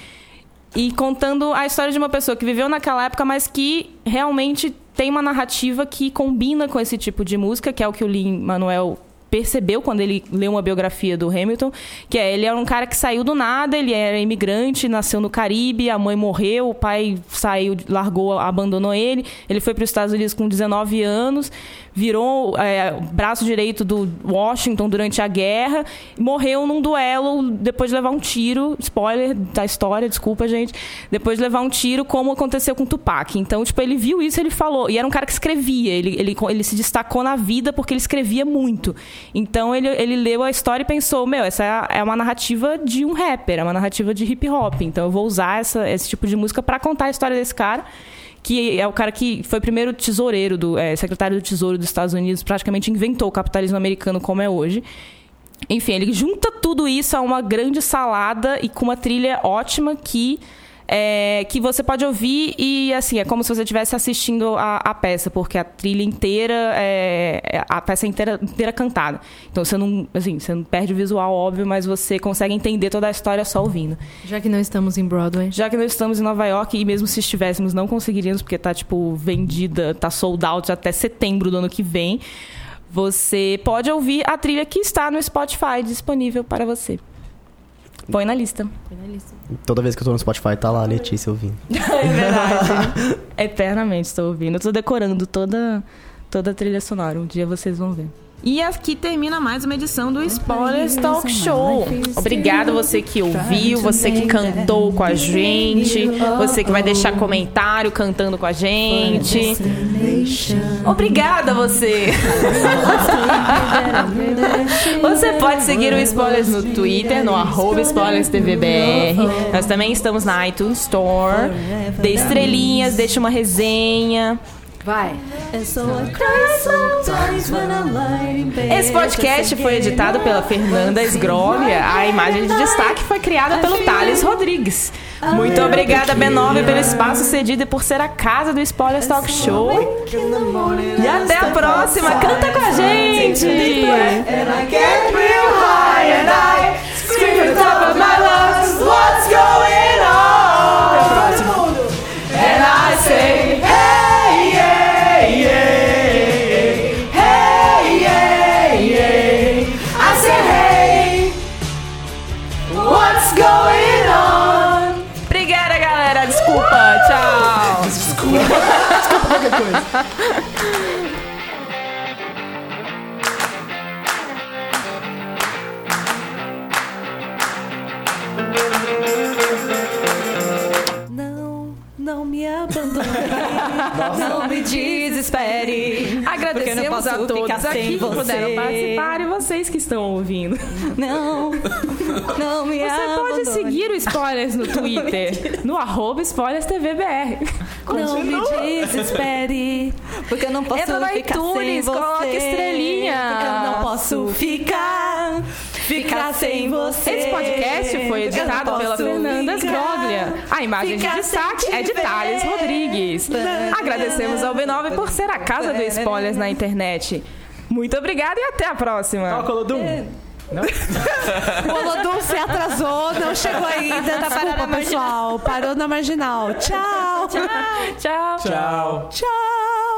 E contando a história de uma pessoa que viveu naquela época, mas que realmente tem uma narrativa que combina com esse tipo de música, que é o que o Lin-Manuel percebeu quando ele leu uma biografia do Hamilton, que é ele era um cara que saiu do nada, ele era imigrante, nasceu no Caribe, a mãe morreu, o pai saiu, largou, abandonou ele, ele foi para os Estados Unidos com 19 anos, virou é, braço direito do Washington durante a guerra, morreu num duelo depois de levar um tiro, spoiler da história, desculpa gente, depois de levar um tiro, como aconteceu com Tupac. Então, tipo, ele viu isso, ele falou, e era um cara que escrevia, ele, ele, ele se destacou na vida porque ele escrevia muito. Então ele, ele leu a história e pensou, meu, essa é, é uma narrativa de um rapper, é uma narrativa de hip hop. Então eu vou usar essa, esse tipo de música para contar a história desse cara. Que é o cara que foi primeiro tesoureiro, do, é, secretário do Tesouro dos Estados Unidos, praticamente inventou o capitalismo americano como é hoje. Enfim, ele junta tudo isso a uma grande salada e com uma trilha ótima que é, que você pode ouvir e assim é como se você estivesse assistindo a, a peça porque a trilha inteira é é a peça inteira, inteira cantada. Então você não assim você não perde o visual óbvio mas você consegue entender toda a história só ouvindo. Já que não estamos em Broadway. já que nós estamos em Nova York e mesmo se estivéssemos não conseguiríamos porque tá tipo vendida tá sold out até setembro do ano que vem você pode ouvir a trilha que está no Spotify disponível para você põe na lista Toda vez que eu tô no Spotify, tá lá a Letícia ouvindo. É verdade. Eternamente estou ouvindo. Eu tô decorando toda, toda a trilha sonora. Um dia vocês vão ver. E aqui termina mais uma edição do Spoilers Talk Show. Obrigada você que ouviu, você que cantou com a gente, você que vai deixar comentário cantando com a gente. Obrigada você. Você pode seguir o Spoilers no Twitter, no arroba SpoilersTVBR. Nós também estamos na iTunes Store. Dê estrelinhas, deixe uma resenha. Vai. Esse podcast foi editado pela Fernanda Esgrólia. A imagem de destaque foi criada pelo Thales Rodrigues. Muito obrigada, B9, pelo espaço cedido e por ser a casa do Spoilers Talk Show. E até a próxima. Canta com a gente! And ハハハハ。Abandone. Não me desespere. Agradecemos a todos sem aqui que puderam participar e vocês que estão ouvindo. Não, não me Você pode abandone. seguir o Spoilers no Twitter, no arroba SpoilersTVBR. Não me desespere. Porque eu não posso Entra ficar sem iTunes, você. coloca estrelinha. Porque eu não posso ficar. Ficar sem você. Esse podcast foi editado não pela Fernanda ficar. Esgroglia. A imagem de destaque é de Thales. Rodrigues. Agradecemos ao B9 por ser a casa do spoilers na internet. Muito obrigada e até a próxima. Toca, Lodum. O Olodum se atrasou, não chegou ainda. Tá parado Desculpa, pessoal. Parou na marginal. Tchau. Tchau. Tchau. Tchau.